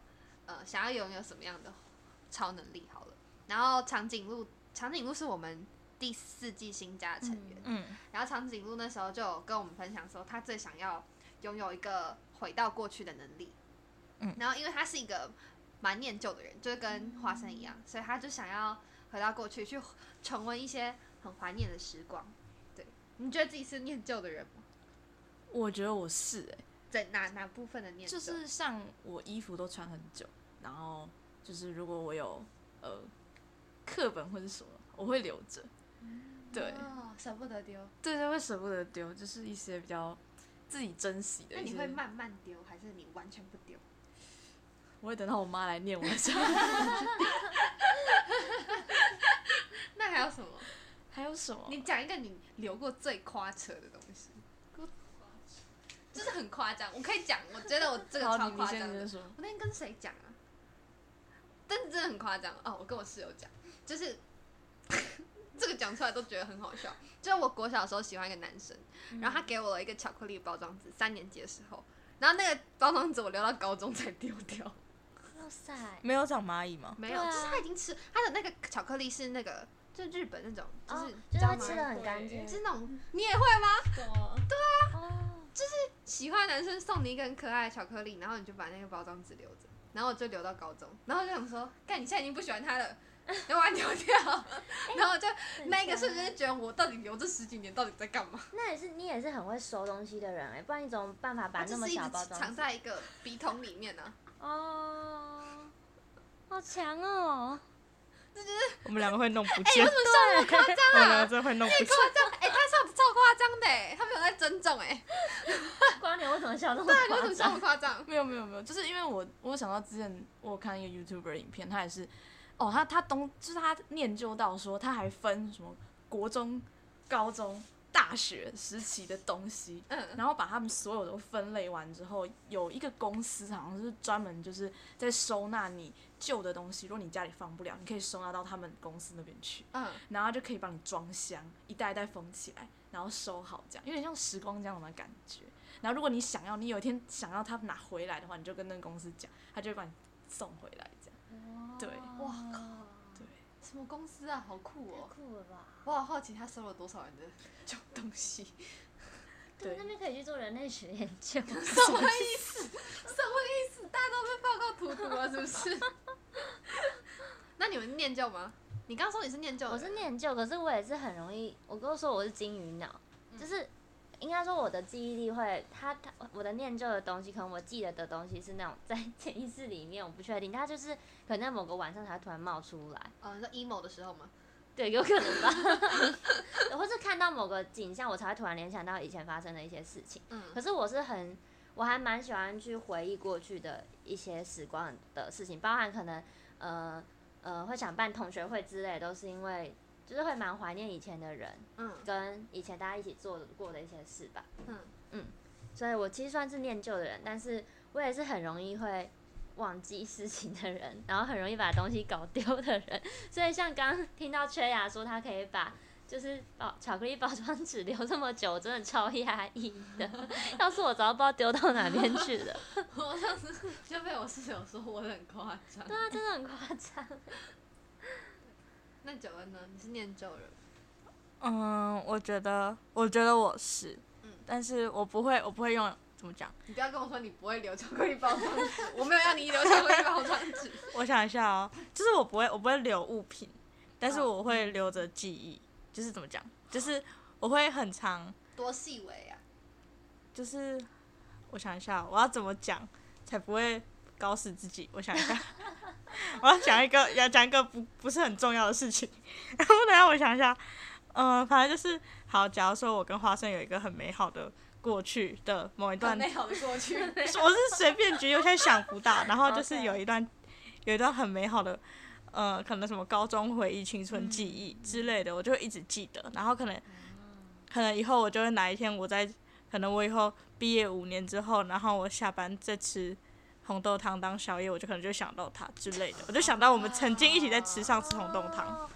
呃，想要拥有什么样的超能力？好了。然后长颈鹿，长颈鹿是我们第四季新加的成员。嗯，然后长颈鹿那时候就有跟我们分享说，他最想要拥有一个回到过去的能力。嗯然后因为他是一个蛮念旧的人，就是跟花生一样，所以他就想要回到过去，去重温一些很怀念的时光。对，你觉得自己是念旧的人吗？我觉得我是哎、在哪哪部分的念旧？就是像我衣服都穿很久，然后就是如果我有呃课本或者什么，我会留着。对哦，舍不得丢。对对，会舍不得丢，就是一些比较自己珍惜的。那你会慢慢丢，还是你完全不丢？我会等到我妈来念我的时候。*laughs* 那还有什么？还有什么？你讲一个你留过最夸扯的东西，就是很夸张。我可以讲，我觉得我这个好，超夸张的。我那天跟谁讲啊？但是真的很夸张哦！我跟我室友讲，就是 *laughs* 这个讲出来都觉得很好笑。就是我国小的时候喜欢一个男生，然后他给我了一个巧克力包装纸，三年级的时候，然后那个包装纸我留到高中才丢掉。没有长蚂蚁吗？没有，对啊就是他已经吃他的那个巧克力是那个，就日本那种，就是、哦你就？会吃的很干净。是那种你也会吗？哦，喜欢的男生送你一个很可爱的巧克力，然后你就把那个包装纸留着，然后我就留到高中，然后就想说，干，你现在已经不喜欢他了，*laughs* 要把它丢掉，然后我就那一个瞬间就觉得我到底留这十几年到底在干嘛？那也是你也是很会收东西的人哎，不然你怎么办法把那么小包装纸？藏在一个笔筒里面呢、哦，好强哦！我们两个会弄不哎、见，为什么笑那么夸张我们两啊？个真的会弄不见。夸张！哎、他笑的超夸张的、哎，他没有在尊重、哎，瓜你为什么笑那么对啊，你为什夸么笑？么夸张？*laughs* 没有没有没有，就是因为我我有想到之前我有看一个 YouTuber 影片，他也是，哦，他他东就是他念究到说他还分什么国中、高中、大学时期的东西，嗯，然后把他们所有都分类完之后，有一个公司好像是专门就是在收纳你旧的东西，如果你家里放不了，你可以收纳到他们公司那边去，嗯，然后他就可以帮你装箱，一袋一袋封起来，然后收好，这样有点像时光胶囊的感觉。然后如果你想要，你有一天想要他拿回来的话，你就跟那个公司讲，他就会把你送回来，这样。对哇靠，对，什么公司啊？好酷太哦！酷了吧？我好好奇他收了多少人的旧东西。对，那边可以去做人类学研究。什么意思？什么意思？大家都被报告荼毒了，是不是？那你们念旧吗？你刚刚说你是念旧我，是念旧，可是我也是很容易，我跟我说我是金鱼脑，就是应该说我的记忆力会，他他我的念旧的东西，可能我记得的东西是那种在潜意识里面，我不确定，它就是可能在某个晚上才突然冒出来，哦，你说 emo 的时候吗？对，有可能吧，*laughs* 或是看到某个景象，我才会突然联想到以前发生的一些事情。嗯可是我是很，我还蛮喜欢去回忆过去的一些时光的事情，包含可能呃呃会想办同学会之类，都是因为就是会蛮怀念以前的人，嗯跟以前大家一起做过的一些事吧。嗯所以我其实算是念旧的人，但是我也是很容易会忘记事情的人，然后很容易把东西搞丢的人。所以像刚刚听到缺牙说他可以把就是包巧克力包装纸留这么久，真的超压抑的。要是我早就不知道丢到哪边去了。*laughs* 我上次就被我室友说我很夸张。对啊，真的很夸张。*laughs* 那九恩呢？你是念旧人？嗯，我觉得，我觉得我是，嗯但是我不会，我不会用怎么讲？你不要跟我说你不会留巧克力包装纸，我没有要你留巧克力包装纸。*laughs* 我想一下哦，就是我不会，我不会留物品，但是哦我会留着记忆。就是怎么讲？就是我会很长，多细微啊！就是我想一下，我要怎么讲才不会搞死自己？我想一下，*laughs* 我要讲一个，要讲一个不不是很重要的事情。*laughs* 然后等一下我想一下，嗯、反正就是好。假如说我跟花生有一个很美好的过去的某一段很美好的过去。*laughs* 我是随便举，我现在想不到。然后就是有一段 *laughs* 有一段很美好的，呃，可能什么高中回忆、青春记忆之类的，我就会一直记得。然后可能可能以后我就会哪一天我在，可能我以后毕业五年之后，然后我下班再吃红豆汤当宵夜，我就可能就想到他之类的，我就想到我们曾经一起在池上吃红豆汤。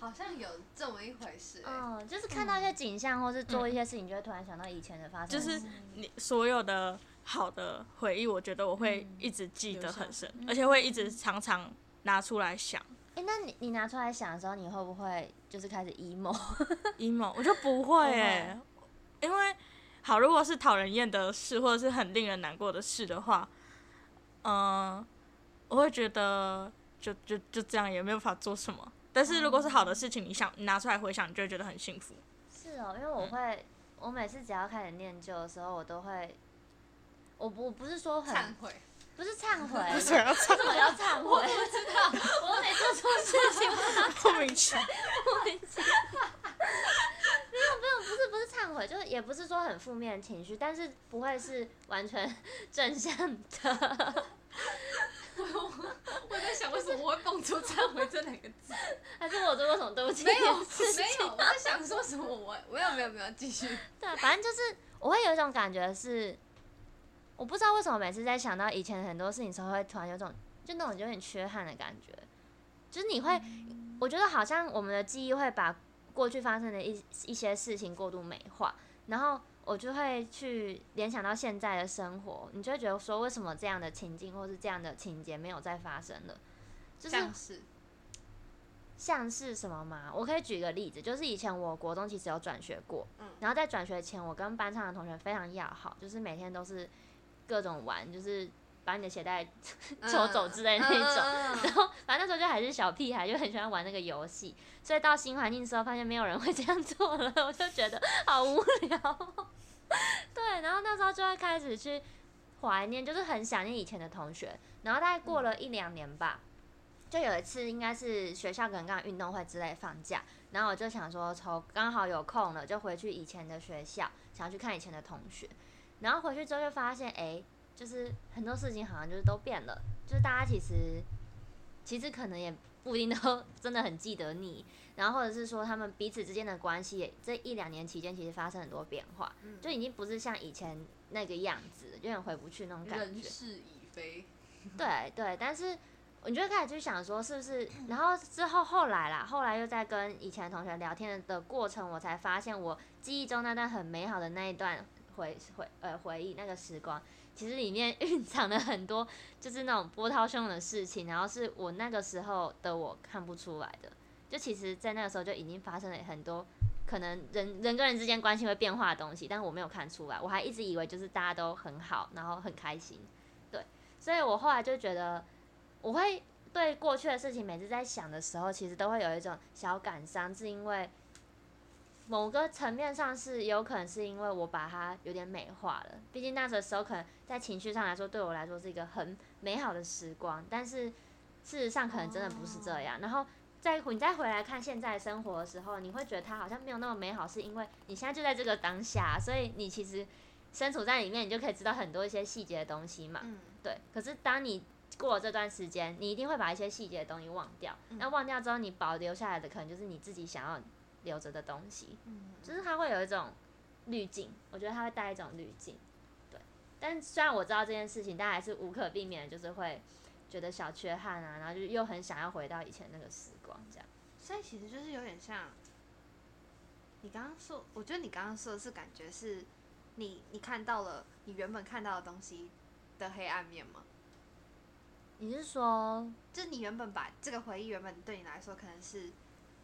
哦。好像有这么一回事、欸。嗯，就是看到一些景象，或是做一些事情，就会突然想到以前的发生就是。你所有的好的回忆，我觉得我会嗯一直记得很深，而且会一直常常拿出来想。哎、那你你拿出来想的时候，你会不会就是开始 emo？emo，*laughs* 我就不会哎、因为好，如果是讨人厌的事，或者是很令人难过的事的话，嗯、我会觉得就就就这样，也没有办法做什么。但是如果是好的事情，你想你拿出来回想，你就会觉得很幸福。是哦，因为我会，我每次只要开始念旧的时候，我都会，我不我不是说很忏悔，不是忏悔，为什么要唱为什么要忏悔？我不知道，我没做错事情，莫名其妙？莫名其妙。没有没有，不是不是忏悔，就是也不是说很负面的情绪，但是不会是完全正向的。我在想为什么我会蹦出“忏悔”这两个字？*laughs* 还是我做过什么对不起没有？没有，我在想说什么？我没有，没有，没有，继续。*laughs* 对啊，反正就是我会有一种感觉是，我不知道为什么每次在想到以前很多事情的时候，会突然有种就那种有点缺憾的感觉，就是你会我觉得好像我们的记忆会把过去发生的一一些事情过度美化，然后我就会去联想到现在的生活，你就会觉得说，为什么这样的情境或是这样的情节没有再发生了？就是像是像是什么吗？我可以举个例子，就是以前我国中其实有转学过，嗯然后在转学前，我跟班上的同学非常要好，就是每天都是各种玩，就是把你的鞋带抽走之类的那种。种然后反正那时候就还是小屁孩，就很喜欢玩那个游戏，所以到新环境之后，发现没有人会这样做了，我就觉得好无聊。*laughs* 对，然后那时候就会开始去怀念，就是很想念以前的同学。然后大概过了一两年吧，就有一次应该是学校可能刚运动会之类放假，然后我就想说，从刚好有空了，就回去以前的学校，想要去看以前的同学。然后回去之后就发现，哎、就是很多事情好像就是都变了，就是大家其实其实可能也不一定都 *laughs* 真的很记得你，然后或者是说他们彼此之间的关系这一两年期间其实发生很多变化，嗯就已经不是像以前那个样子，有点回不去那种感觉。人事已非，对对，但是我就会开始去想说，是不是？然后之后后来啦，后来又在跟以前的同学聊天的过程，我才发现我记忆中那段很美好的那一段回回呃回忆那个时光，其实里面 *laughs* 蕴藏了很多就是那种波涛汹涌的事情，然后是我那个时候的我看不出来的。就其实，在那个时候就已经发生了很多可能人人跟人之间关系会变化的东西，但是我没有看出来，我还一直以为就是大家都很好，然后很开心，对，所以我后来就觉得，我会对过去的事情每次在想的时候，其实都会有一种小感伤，是因为某个层面上是有可能是因为我把它有点美化了，毕竟那个时候可能在情绪上来说，对我来说是一个很美好的时光，但是事实上可能真的不是这样，然后。再你再回来看现在生活的时候，你会觉得它好像没有那么美好，是因为你现在就在这个当下，所以你其实身处在里面，你就可以知道很多一些细节的东西嘛。嗯，对，可是当你过了这段时间，你一定会把一些细节的东西忘掉。嗯那忘掉之后，你保留下来的可能就是你自己想要留着的东西，嗯就是它会有一种滤镜，我觉得它会带一种滤镜。对，但虽然我知道这件事情，但还是无可避免的，就是会觉得小缺憾啊，然后就又很想要回到以前那个时光，这样。所以其实就是有点像你刚刚说，我觉得你刚刚说的是感觉是你你看到了你原本看到的东西的黑暗面吗？你是说，就是你原本把这个回忆原本对你来说可能是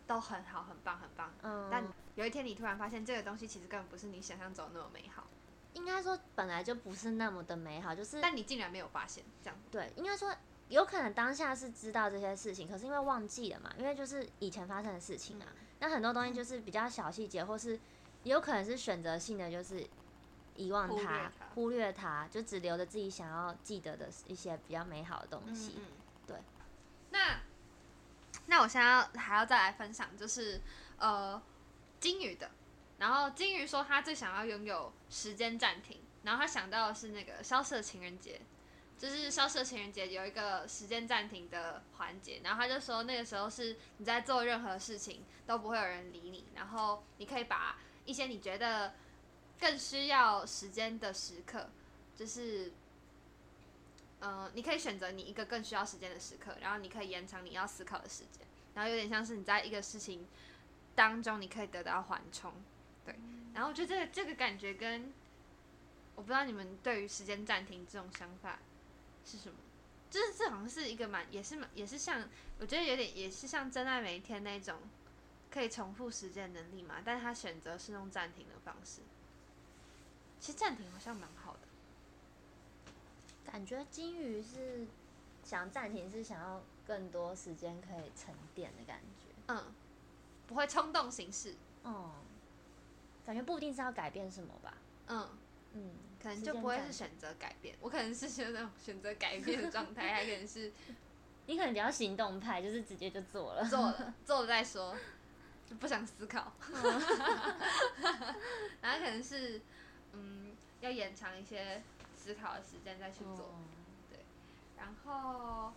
都很好、很棒、很棒，嗯，但有一天你突然发现这个东西其实根本不是你想象中那么美好，应该说本来就不是那么的美好，就是但你竟然没有发现，这样对，应该说有可能当下是知道这些事情，可是因为忘记了嘛，因为就是以前发生的事情啊，那很多东西就是比较小细节，或是也有可能是选择性的，就是遗忘它它，忽略它，就只留着自己想要记得的一些比较美好的东西。嗯，对。那那我现在要还要再来分享，就是呃金鱼的，然后金鱼说他最想要拥有时间暂停，然后他想到的是那个消失的情人节。就是消失的情人节有一个时间暂停的环节，然后他就说那个时候是你在做任何事情都不会有人理你，然后你可以把一些你觉得更需要时间的时刻，就是呃，你可以选择你一个更需要时间的时刻，然后你可以延长你要思考的时间，然后有点像是你在一个事情当中，你可以得到缓冲，对。然后我觉得这个这个感觉跟我不知道你们对于时间暂停这种想法是什么，就是这好像是一个蛮也是蛮也是像我觉得有点也是像真爱每一天那种可以重复时间的能力嘛，但是他选择是用暂停的方式。其实暂停好像蛮好的。感觉金鱼是想暂停，是想要更多时间可以沉淀的感觉。嗯，不会冲动行事，嗯、感觉不一定是要改变什么吧。嗯，嗯，可能就不会是选择改变，我可能是选择选择改变的状态，还可能是你可能比较行动派，就是直接就做了。做了 *laughs* 做了再说，就不想思考，*laughs* 然后可能是嗯要延长一些思考的时间再去做，哦然后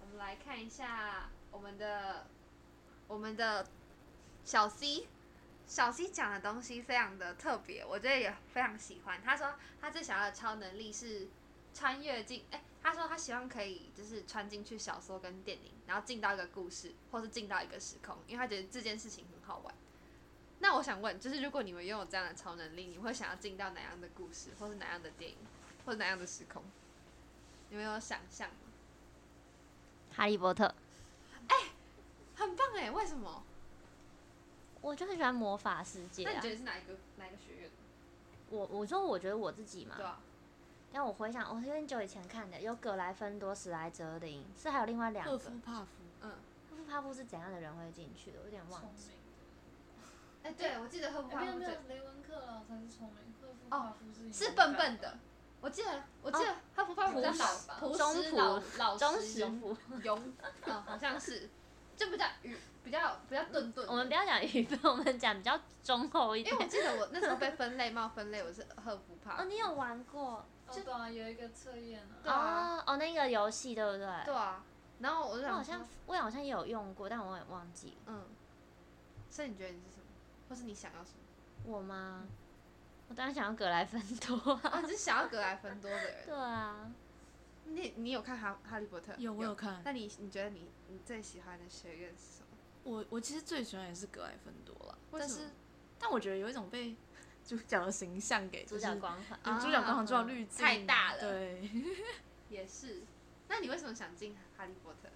我们来看一下我们的我们的小 C，小 C 讲的东西非常的特别，我觉得也非常喜欢。他说他最想要的超能力是穿越进，哎、他说他希望可以就是穿进去小说跟电影，然后进到一个故事，或是进到一个时空，因为他觉得这件事情很好玩。那我想问，就是如果你们拥有这样的超能力，你会想要进到哪样的故事，或是哪样的电影，或者哪样的时空？你们有想象吗？哈利波特，哎很棒哎，为什么？我就很喜欢魔法世界啊那你觉。得是哪一个哪一个学院？我我说我觉得我自己嘛对，啊，但我回想，我是很久以前看的，有葛莱芬多、史莱哲林，是还有另外两个。赫夫帕夫，嗯，赫夫帕夫是怎样的人会进去的？我有点忘记。*laughs* 哎、对，我记得赫夫帕夫没有没有雷文克劳才是聪明，赫夫哦夫是笨笨的。我记得，我记得赫夫帕夫比较老吧，朴中实老仆老忠实实勇服。勇，嗯，好像是，*laughs* 就比较语比较比较顿顿。我们不要讲语分，*laughs* 我们讲比较忠厚一点因为。我记得我那时候被分类冒分类，我是赫夫帕哦，你有玩过？哦，对啊，有一个测验啊，对啊哦哦，那个游戏对不对？对啊，然后我就想我好像我好像也有用过，但我也忘记了。嗯，所以你觉得你是什么，或是你想要什么？我吗？我当然想要格莱芬多啊。啊，只是想要格莱芬多的人。*laughs* 对啊，你你有看哈哈利波特？有我有看。那你你觉得你你最喜欢的学院是什么？我我其实最喜欢也是格莱芬多了，但是但我觉得有一种被主角的形象给主就是角光环。有主角光环，主角滤镜太大了对，*laughs* 也是。那你为什么想进哈利波特？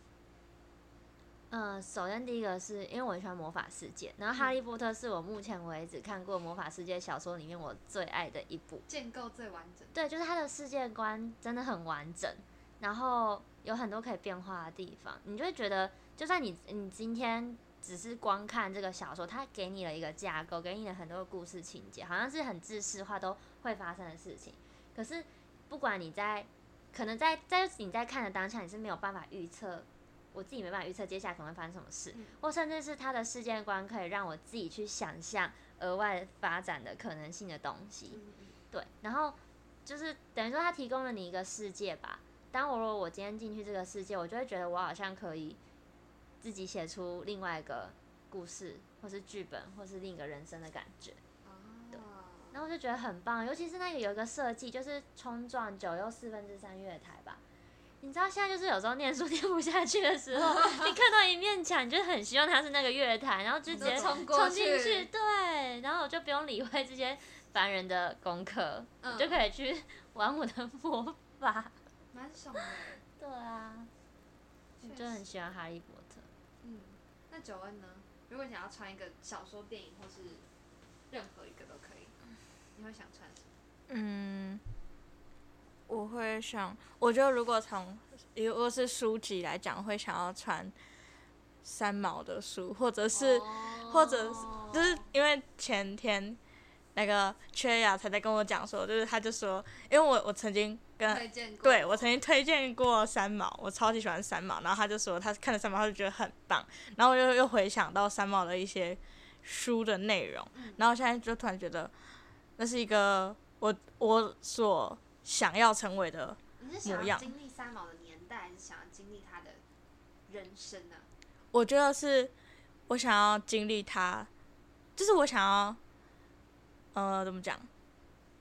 嗯，首先第一个是因为我很喜欢魔法世界，然后《哈利波特》是我目前为止看过魔法世界小说里面我最爱的一部。建构最完整。对，就是它的世界观真的很完整，然后有很多可以变化的地方，你就会觉得，就算你你今天只是光看这个小说，它给你了一个架构，给你了很多故事情节，好像是很自式化都会发生的事情。可是不管你在，可能在在你在看的当下，你是没有办法预测，我自己没办法预测接下来可能会发生什么事，嗯或甚至是他的世界观可以让我自己去想象额外发展的可能性的东西。对，然后就是等于说他提供了你一个世界吧。当我如果我今天进去这个世界，我就会觉得我好像可以自己写出另外一个故事，或是剧本，或是另一个人生的感觉。对啊，然后我就觉得很棒，尤其是那个有一个设计，就是冲撞九又四分之三月台吧。你知道现在就是有时候念书 *laughs* 念不下去的时候，你看到一面墙，你就很希望它是那个月台，然后就直接冲冲进去去，对，然后我就不用理会这些烦人的功课，嗯就可以去玩我的魔法。蛮爽的。*laughs* 对啊，我确就很喜欢哈利波特。嗯，那九恩呢？如果你想要穿一个小说、电影或是任何一个都可以，你会想穿什么？嗯，我会想，我觉得如果从如果是书籍来讲，会想要穿三毛的书，或者是、或者是就是因为前天那个缺雅才在跟我讲说，就是他就说，因为我我曾经跟。对我曾经推荐过三毛，我超级喜欢三毛，然后他就说他看了三毛，他就觉得很棒，然后我又又回想到三毛的一些书的内容，然后现在就突然觉得那是一个我我所想要成为的，你是想要模样经历三毛的年代，还是想要经历他的人生呢、我觉得是我想要经历他，就是我想要，呃，怎么讲？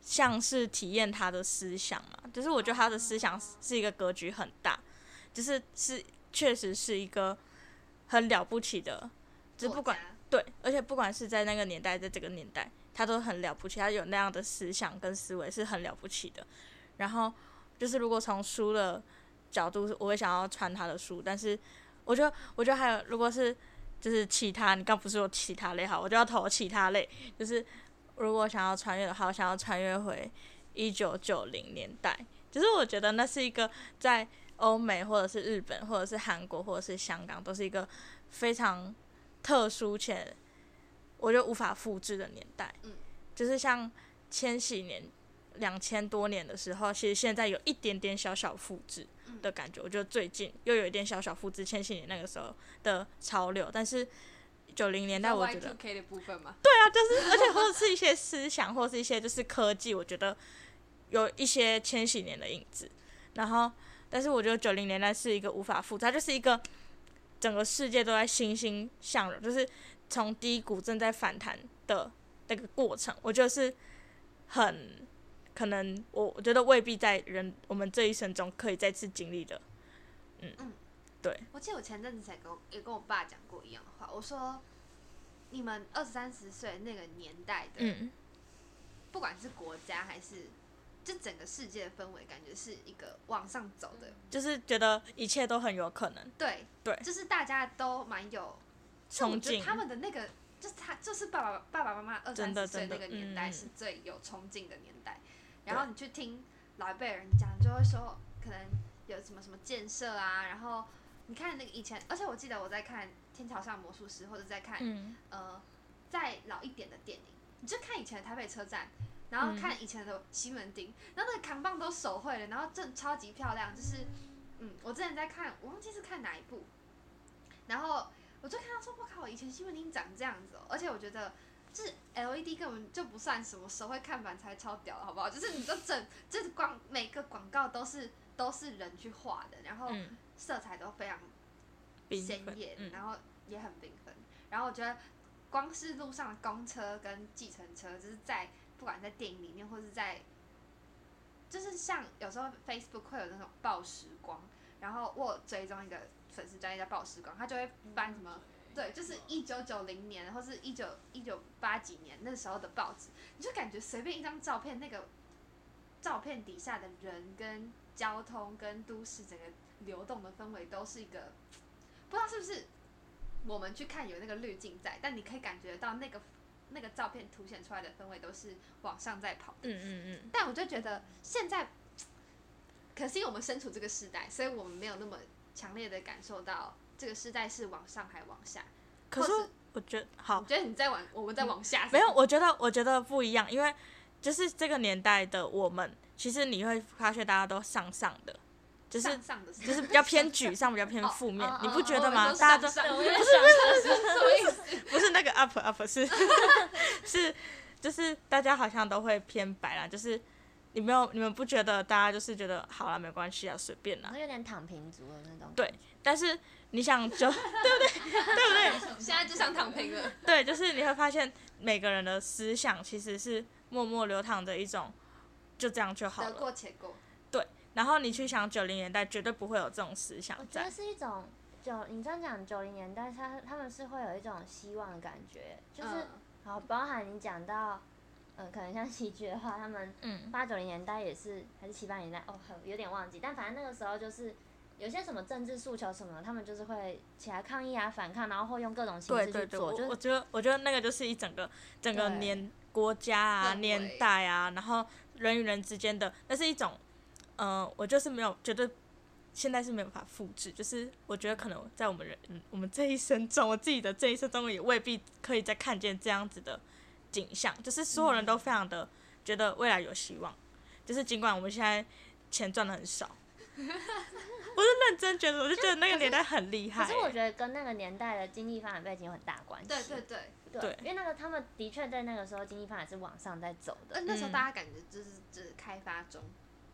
像是体验他的思想嘛，就是我觉得他的思想是是一个格局很大，就是是确实是一个很了不起的，就是不管对，而且不管是在那个年代，在这个年代，他都很了不起，他有那样的思想跟思维是很了不起的。然后就是如果从书的角度，我会想要穿他的书，但是我觉得，我觉得还有，如果是就是其他，你刚不是说其他类好，我就要投其他类，就是如果想要穿越的话，我想要穿越回一九九零年代，就是我觉得那是一个在欧美或者是日本或者是韩国或者是香港都是一个非常特殊且我觉得无法复制的年代。嗯，就是像千禧年两千多年的时候，其实现在有一点点小小复制的感觉。我觉得最近又有一点小小复制千禧年那个时候的潮流，但是九零年代我觉得 Y2K 的部分嘛，*laughs* 而且或者是一些思想，或是一些就是科技，我觉得有一些千禧年的影子。然后，但是我觉得九零年代是一个无法复制，它就是一个整个世界都在欣欣向荣，就是从低谷正在反弹的那个过程，我觉得是很可能我我觉得未必在人我们这一生中可以再次经历的。嗯嗯，对我记得我前阵子才跟也跟我爸讲过一样的话，我说你们二三十岁那个年代的，嗯，不管是国家还是就整个世界的氛围，感觉是一个往上走的。就是觉得一切都很有可能，对对就是大家都蛮有憧憬。他们的那个，就是他就是爸爸爸爸妈妈二三十岁那个年代嗯是最有冲劲的年代。然后你去听老一辈人讲，就会说可能有什么什么建设啊，然后你看那个以前，而且我记得我在看《天桥上魔术师》或者在看、嗯，呃再老一点的电影，你就看以前的台北车站。然后看以前的西门町，然后那个扛棒都手绘了，然后真的超级漂亮。就是，嗯，我之前在看，我忘记是看哪一部，然后我就看到说，我靠，以前西门町长这样子哦，而且我觉得。就是 LED 根本就不算什么，手绘看板才超屌的，好不好？就是你都整，就是光每个广告都是都是人去画的，然后嗯色彩都非常鲜艳，嗯然后也很缤纷。然后我觉得光是路上的公车跟计程车，就是在不管在电影里面或是在，就是像有时候 Facebook 会有那种报时光，然后我追踪一个粉丝专业叫报时光，他就会翻什么。对，就是一九九零年或是一九一九八几年那时候的报纸，你就感觉随便一张照片，那个照片底下的人跟交通跟都市整个流动的氛围都是一个，不知道是不是我们去看有那个滤镜在，但你可以感觉到那个那个照片凸显出来的氛围都是往上在跑的。嗯嗯嗯，但我就觉得现在，可是因为我们身处这个时代，所以我们没有那么强烈的感受到这个时代是往上还往下。可是我觉得好我，觉得你在往我们在往下，没有，我觉得我觉得不一样，因为就是这个年代的我们，其实你会发现大家都上上的，就是上上的就是比较偏沮丧，比较偏负面哦，你哦不觉得吗？大家都不 *laughs* 是不是什么意思？不是那个 up up 是 *laughs* 是就是大家好像都会偏白啦，就是你没有你们不觉得大家就是觉得好了没关系啊随便啦有点躺平族的那种。对但是你想就 *laughs* 对不对？对不对？现在就想躺平了。对，就是你会发现每个人的思想其实是默默流淌着一种，就这样就好得了。过且过。对然后你去想九零年代，绝对不会有这种思想在我觉得。是一种九，你这样讲九零年代，他他们是会有一种希望的感觉，就是、嗯好，包含你讲到，嗯、可能像喜剧的话，他们嗯，八九零年代也是，还是七八年代，哦，很有点忘记，但反正那个时候就是有些什么政治诉求什么，他们就是会起来抗议啊、反抗，然后会用各种形式去做，就是我我觉得我觉得那个就是一整个整个年国家啊、年代啊，然后人与人之间的，那是一种，呃，我就是没有觉得。现在是没有办法复制，就是我觉得可能在我们人，嗯我们这一生中，我自己的这一生中也未必可以再看见这样子的景象，就是所有人都非常的觉得未来有希望，就是尽管我们现在钱赚的很少，*laughs* 我是认真觉得，我就觉得那个年代很厉害。欸、可是我觉得跟那个年代的经济发展背景有很大关系。对对对，对对因为那个他们的确在那个时候经济发展是往上在走的。呃，那时候嗯。大家感觉就是就是开发中，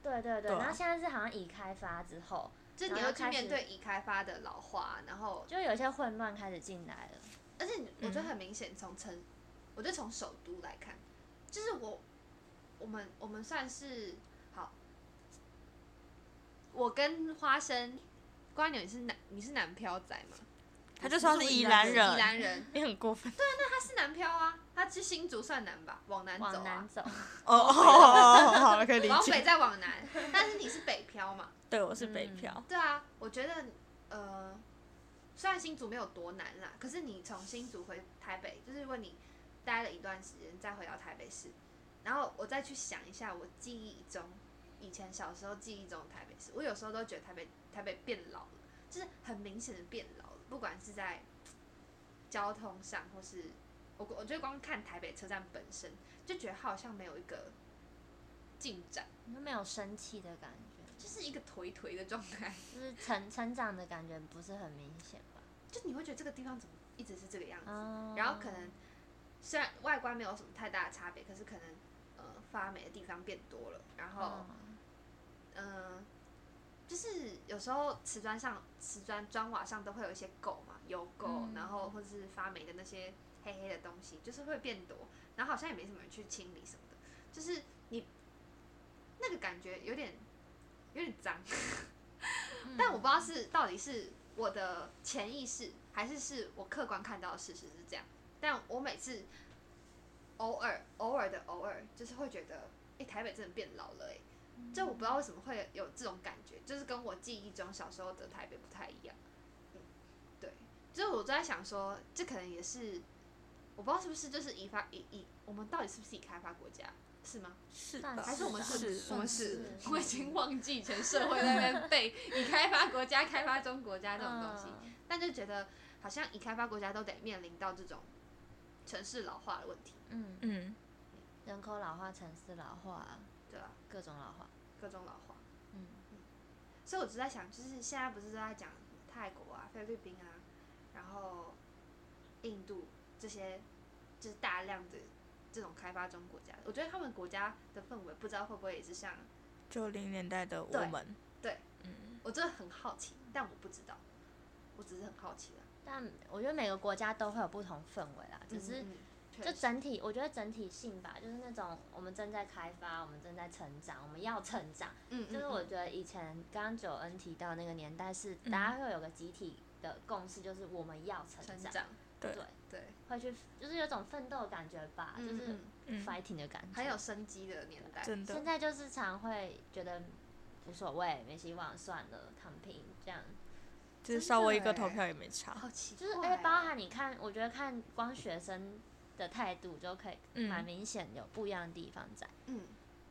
对对对，然后现在是好像已开发之后，就你要去然后开始面对已开发的老化，然后就有一些混乱开始进来了。而且我觉得嗯很明显，从城，我觉得从首都来看，就是我，我们我们算是好，我跟花生，瓜牛你是南你是南漂仔吗？他就说他是宜兰宜人，兰人，你很过分。对啊，那他是南漂啊，他去新竹算南吧，往南走啊往南，走，哦哦哦，好了，可以理解往北。再往南，但是你是北漂嘛？对，我是北嗯漂。对啊，我觉得呃，虽然新竹没有多难啦，可是你从新竹回台北，就是如果你待了一段时间再回到台北市，然后我再去想一下我记忆中以前小时候记忆中的台北市，我有时候都觉得台北台北变老了，就是很明显的变老了，不管是在交通上或是我我觉得光看台北车站本身就觉得它好像没有一个进展，没有生气的感觉，就是一个颓颓的状态。就是成成长的感觉不是很明显吧？就你会觉得这个地方怎么一直是这个样子，哦然后可能虽然外观没有什么太大的差别，可是可能呃发霉的地方变多了，然后嗯。就是有时候瓷砖上瓷砖砖瓦上都会有一些垢嘛，油垢，嗯。然后或者是发霉的那些黑黑的东西，就是会变多，然后好像也没什么人去清理什么的，就是你那个感觉有点有点脏，*laughs* 但我不知道是到底是我的潜意识，还是是我客观看到的事实是这样。但我每次偶尔偶尔的偶尔，就是会觉得，哎、台北真的变老了、哎，就我不知道为什么会有这种感觉，就是跟我记忆中小时候的台北不太一样。嗯，对，就是我在想说，这可能也是我不知道是不是就是已发已已，我们到底是不是已开发国家？是吗？是吧？还是我们是？是我们是是？我已经忘记以前社会在那边背已开发国家、开发中国家这种东西，嗯但就觉得好像已开发国家都得面临到这种城市老化的问题，嗯，嗯，人口老化、城市老化，对啊？各种老化。各种老化，嗯。嗯，所以我只在想，就是现在不是都在讲泰国啊、菲律宾啊，然后印度这些，就是大量的这种开发中国家，我觉得他们国家的氛围不知道会不会也是像九零年代的我对们，对，嗯，我真的很好奇，但我不知道，我只是很好奇啦。但我觉得每个国家都会有不同氛围啦，只是嗯嗯确就整体，我觉得整体性吧，就是那种我们正在开发，我们正在成长，我们要成长。嗯，就是嗯嗯我觉得以前刚刚九恩提到那个年代是，嗯大家会有个集体的共识，就是我们要成长，成长，对对，对，会去就是有种奋斗感觉吧，就是嗯嗯嗯 fighting 的感觉。很有生机的年代，真的现，在就是常会觉得无所谓，没希望，算了，躺平这样。就是稍微一个投票也没差。好奇就是怪而且包哦含你看，我觉得看光学生的态度就可以嗯蛮明显有不一样的地方在。嗯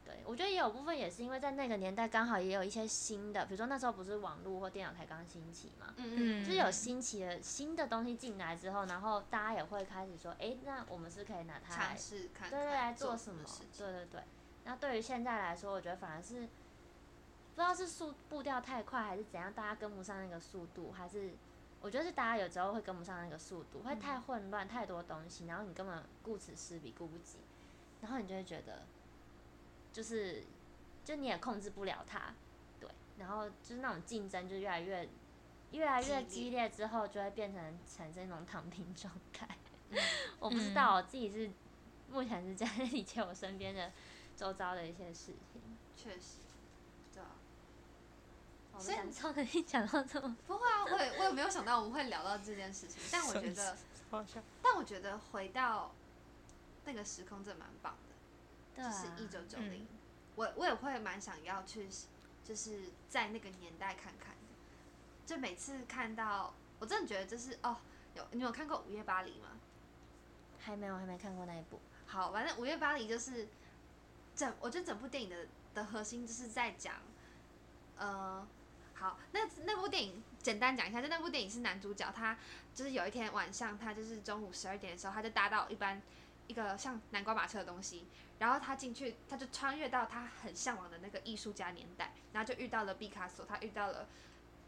对，我觉得也有部分也是因为在那个年代刚好也有一些新的，比如说那时候不是网络或电脑才刚兴起嘛，嗯嗯就是有新奇的新的东西进来之后，然后大家也会开始说，哎、那我们是可以拿它来尝试看看对对来做做什么对对对。那对于现在来说，我觉得反而是不知道是速步调太快，还是怎样，大家跟不上那个速度，还是我觉得是大家有时候会跟不上那个速度，会嗯太混乱，太多东西，然后你根本顾此失彼，顾不及，然后你就会觉得就是就你也控制不了它，对，然后就是那种竞争就越来越越来越激烈之后，就会变成产生一种躺平状态。嗯 *laughs* 我不知道，我自己是目前是在理解我身边的周遭的一些事情。确实。所以你超能力讲到这么，不会啊，我也我也没有想到我们会聊到这件事情，但我 *laughs* 觉得，但我觉得回到那个时空真的蛮棒的，就是一九九零嗯，我我也会蛮想要去，就是在那个年代看看的。就每次看到，我真的觉得就是哦，有你有看过《午夜巴黎》吗？还没有还没看过那一部。好，反正《午夜巴黎》就是整，我觉得整部电影的的核心就是在讲，呃，好，那那部电影简单讲一下，就那部电影是男主角他就是有一天晚上，他就是中午十二点的时候，他就搭到一班一个像南瓜马车的东西，然后他进去，他就穿越到他很向往的那个艺术家年代，然后就遇到了毕卡索，他遇到了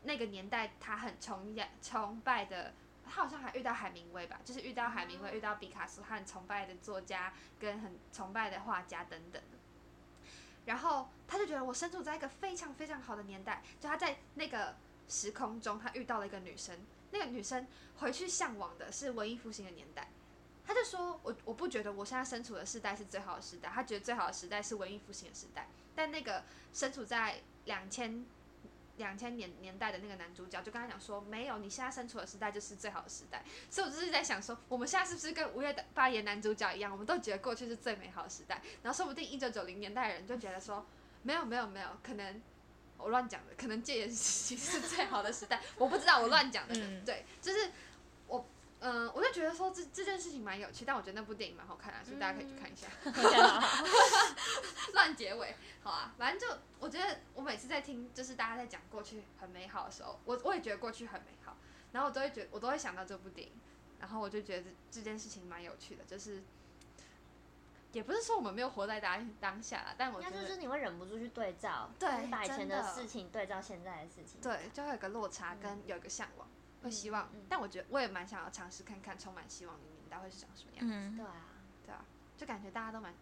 那个年代他很崇仰崇拜的。他好像还遇到海明威吧，就是遇到海明威，遇到毕卡索，他很崇拜的作家跟很崇拜的画家等等。然后觉得我身处在一个非常非常好的年代，就他在那个时空中，他遇到了一个女生，那个女生回去向往的是文艺复兴的年代。他就说我我不觉得我现在身处的时代是最好的时代，他觉得最好的时代是文艺复兴的时代。但那个身处在两千两千年年代的那个男主角就跟他讲说，没有，你现在身处的时代就是最好的时代。所以我就是在想说，我们现在是不是跟《午夜巴黎》的男主角一样，我们都觉得过去是最美好的时代，然后说不定一九九零年代的人就觉得说，没有没有没有，可能我乱讲的，可能戒严时期是最好的时代，我不知道我乱讲的，嗯对，就是我。嗯，我就觉得说这这件事情蛮有趣，但我觉得那部电影蛮好看的，所以大家可以去看一下。*laughs* 乱结尾，好啊，反正就我觉得我每次在听，就是大家在讲过去很美好的时候，我我也觉得过去很美好，然后我都会觉得我都会想到这部电影，然后我就觉得这这件事情蛮有趣的，就是也不是说我们没有活在当当下啦，但我觉得就是你会忍不住去对照，对就是把以前的的事情对照现在的事情。对，就会有个落差嗯跟有一个向往，会希望，嗯嗯但我觉得我也蛮想要尝试看看充满希望的年代会是长什么样子，嗯对，啊，对啊，就感觉大家都蛮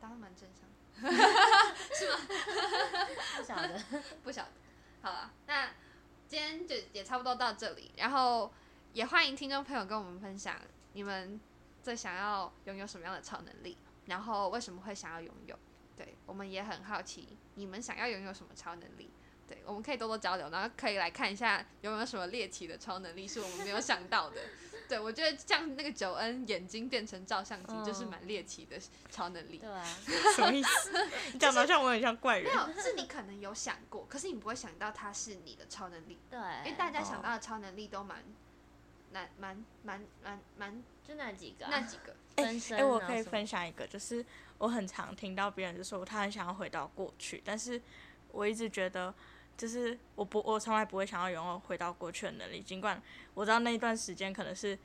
大家都蛮正向的。*laughs* *laughs* 不晓得。不晓得。好了，那今天就也差不多到这里，然后也欢迎听众朋友跟我们分享你们最想要拥有什么样的超能力，然后为什么会想要拥有。对我们也很好奇你们想要拥有什么超能力。对，我们可以多多交流，然后可以来看一下有没有什么猎奇的超能力是我们没有想到的。*laughs* 对，我觉得像那个九恩眼睛变成照相机，就是蛮猎奇的超能力。对啊，*laughs* 什么意思？*laughs* 你讲的像我很像怪没人。有，是你可能有想过，可是你不会想到它是你的超能力，对，因为大家想到的超能力都蛮难、蛮、蛮、蛮、蛮就那几个啊、那几个。分身哎、我可以分享一个，就是我很常听到别人就说他很想要回到过去，但是我一直觉得，就是我不，我从来不会想要拥有回到过去的能力，尽管我知道那一段时间可能是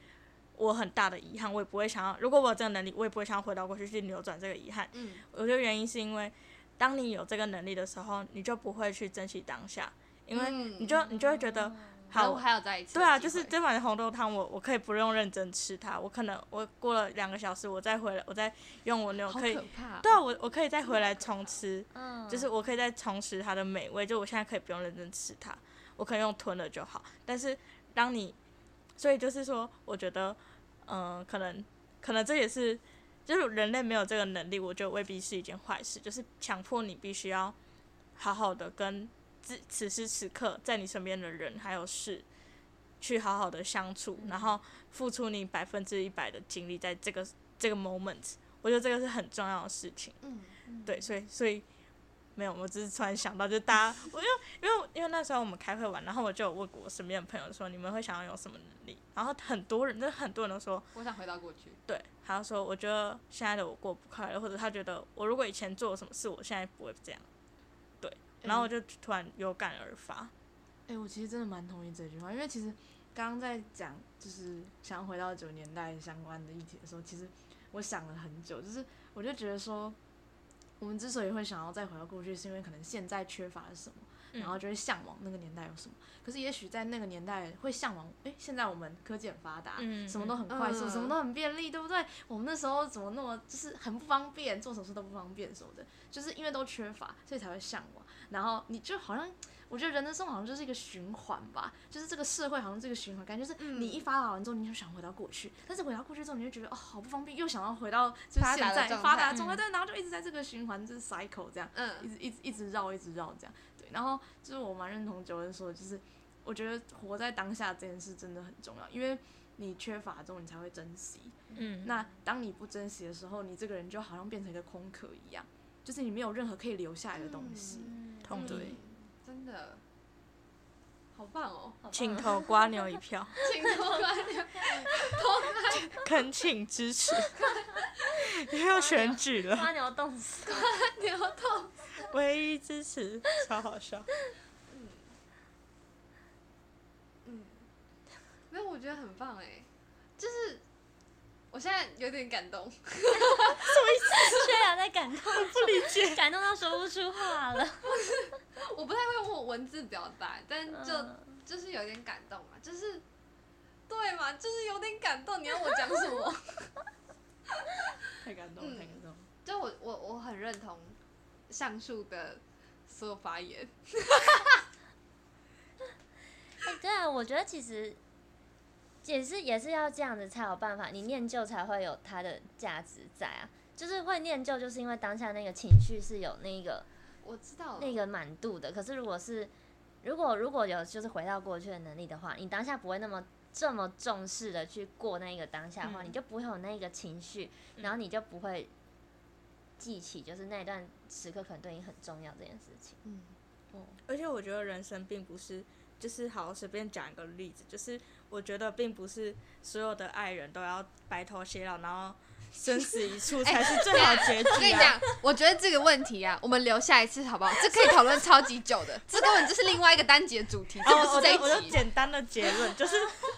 我很大的遗憾，我也不会想要，如果我有这个能力，我也不会想要回到过去去扭转这个遗憾。嗯，我觉得原因是因为，当你有这个能力的时候，你就不会去珍惜当下，因为嗯你就你就会觉得，好我，还有再一次对啊，就是这碗红豆汤，我我可以不用认真吃它，我可能我过了两个小时，我再回来，我再用我那种可以，可怕。对啊，我我可以再回来重吃，嗯，就是我可以再重拾它的美味，就我现在可以不用认真吃它，我可以用吞了就好。但是当你，所以就是说，我觉得，嗯、可能可能这也是，就是人类没有这个能力，我觉得未必是一件坏事，就是强迫你必须要好好的跟此此时此刻在你身边的人还有事。去好好的相处，然后付出你百分之一百的精力在这个这个 moment，我觉得这个是很重要的事情。嗯，对，所以所以没有，我只是突然想到，就是大家，我因为因为因为那时候我们开会完，然后我就有问过我身边的朋友说，你们会想要有什么能力？然后很多人，真的很多人都说，我想回到过去。对，还有说，我觉得现在的我过不快乐，或者他觉得我如果以前做了什么事，我现在不会这样。对，然后我就突然有感而发。哎、我其实真的蛮同意这句话，因为其实刚刚在讲就是想要回到九年代相关的议题的时候，其实我想了很久，就是我就觉得说，我们之所以会想要再回到过去，是因为可能现在缺乏了什么，嗯然后就会向往那个年代有什么。可是也许在那个年代会向往，哎、现在我们科技很发达，嗯什么都很快速，嗯什么都很便利，对不对？我们那时候怎么那么就是很不方便，做手术都不方便什么的，就是因为都缺乏，所以才会向往。然后你就好像，我觉得人的生活好像就是一个循环吧，就是这个社会好像这个循环，感觉就是嗯你一发达完之后，你就想回到过去，但是回到过去之后，你就觉得哦好不方便，又想要回到就是现在发达的状态，嗯对，然后就一直在这个循环，就是 cycle 这样。嗯一嗯，直一直一直绕，一直绕这样。对，然后就是我蛮认同九恩说的，就是我觉得活在当下这件事真的很重要，因为你缺乏之后，你才会珍惜。嗯，那当你不珍惜的时候，你这个人就好像变成一个空壳一样，就是你没有任何可以留下来的东西。同意对，真的，好棒哦！请投瓜牛一票，*laughs* 请多关点。*laughs* 恳请支持。*laughs* 又要选举了，瓜牛冻死，瓜牛冻死。唯一支持，超好笑。嗯，嗯没有，我觉得很棒哎，就是我现在有点感动。虽然在感动，不理解感动到说不出话了。我不太会用文字表达，但就、嗯就是有点感动嘛，就是对嘛，就是有点感动。你要我讲什么？太感动了，嗯太感动了。就我我我很认同上述的所有发言。哎 *laughs* 对啊，我觉得其实也是也是要这样子才有办法，你念旧才会有它的价值在啊。就是会念旧，就是因为当下那个情绪是有那个我知道那个满度的。可是如果是如果如果有就是回到过去的能力的话，你当下不会那么这么重视的去过那个当下的话，嗯你就不会有那个情绪，然后你就不会记起就是那段时刻可能对你很重要这件事情。嗯，而且我觉得人生并不是，就是好随便讲一个例子，就是我觉得并不是所有的爱人都要白头偕老，然后生死一处才是最好结局、啊。我跟你讲，我觉得这个问题啊，我们留下一次好不好？这可以讨论超级久的，这根本就是另外一个单节主题，不是这就我就一集。简单的结论就是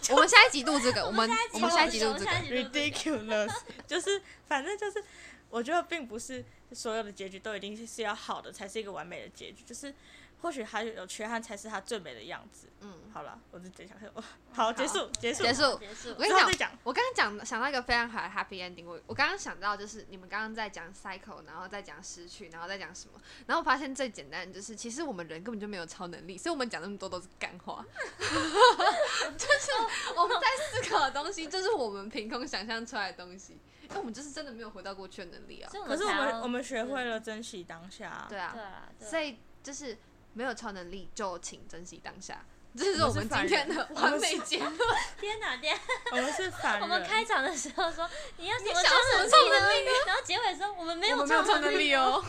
我们下一集录这个，我们我们下一集录这个。ridiculous，就是反正就是，我觉得并不是所有的结局都一定是是要好的才是一个完美的结局，就是或许他有缺憾才是他最美的样子。嗯，好了，我就讲下去。好，结束，结束，结束。结束我。跟你讲。我刚刚讲想到一个非常好的 happy ending，我我刚刚想到就是你们刚刚在讲 cycle，然后再讲失去，然后再讲什么，然后我发现最简单的就是其实我们人根本就没有超能力，所以我们讲那么多都是干话，*laughs* 就是我们在思考的东西，就是我们凭空想象出来的东西，因为我们就是真的没有回到过去的能力啊，可是我们我们学会了珍惜当下。对啊，对啊，对啊所以就是没有超能力就请珍惜当下，这是我们今天的完美 *laughs* 结论。天哪天哪！我们是凡人。我们开场的时候说你要什么超超能力呢？然后结尾说我们没有超能能力哦，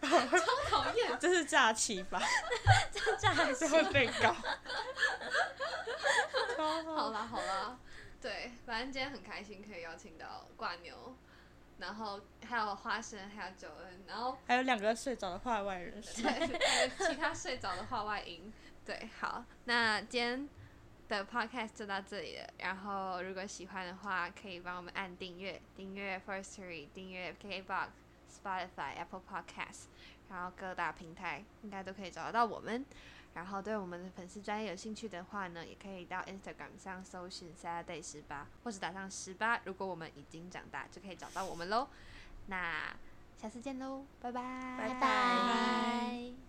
超讨厌。这是假期吧？这样这会被告。*laughs* 好啦好啦，对，反正今天很开心可以邀请到挂牛，然后还有花生，还有九恩，然后还有两个睡着的话外人士。对，还有其他睡着的话外音。对，好，那今天的 podcast 就到这里了。然后如果喜欢的话，可以帮我们按订阅，订阅 First Three，订阅 KKBox、Spotify、Apple Podcast，然后各大平台应该都可以找得到我们。然后对我们的粉丝专业有兴趣的话呢，也可以到 Instagram 上搜寻 Saturday 十八，或者打上十八。如果我们已经长大，就可以找到我们喽。那下次见喽，拜拜，拜拜。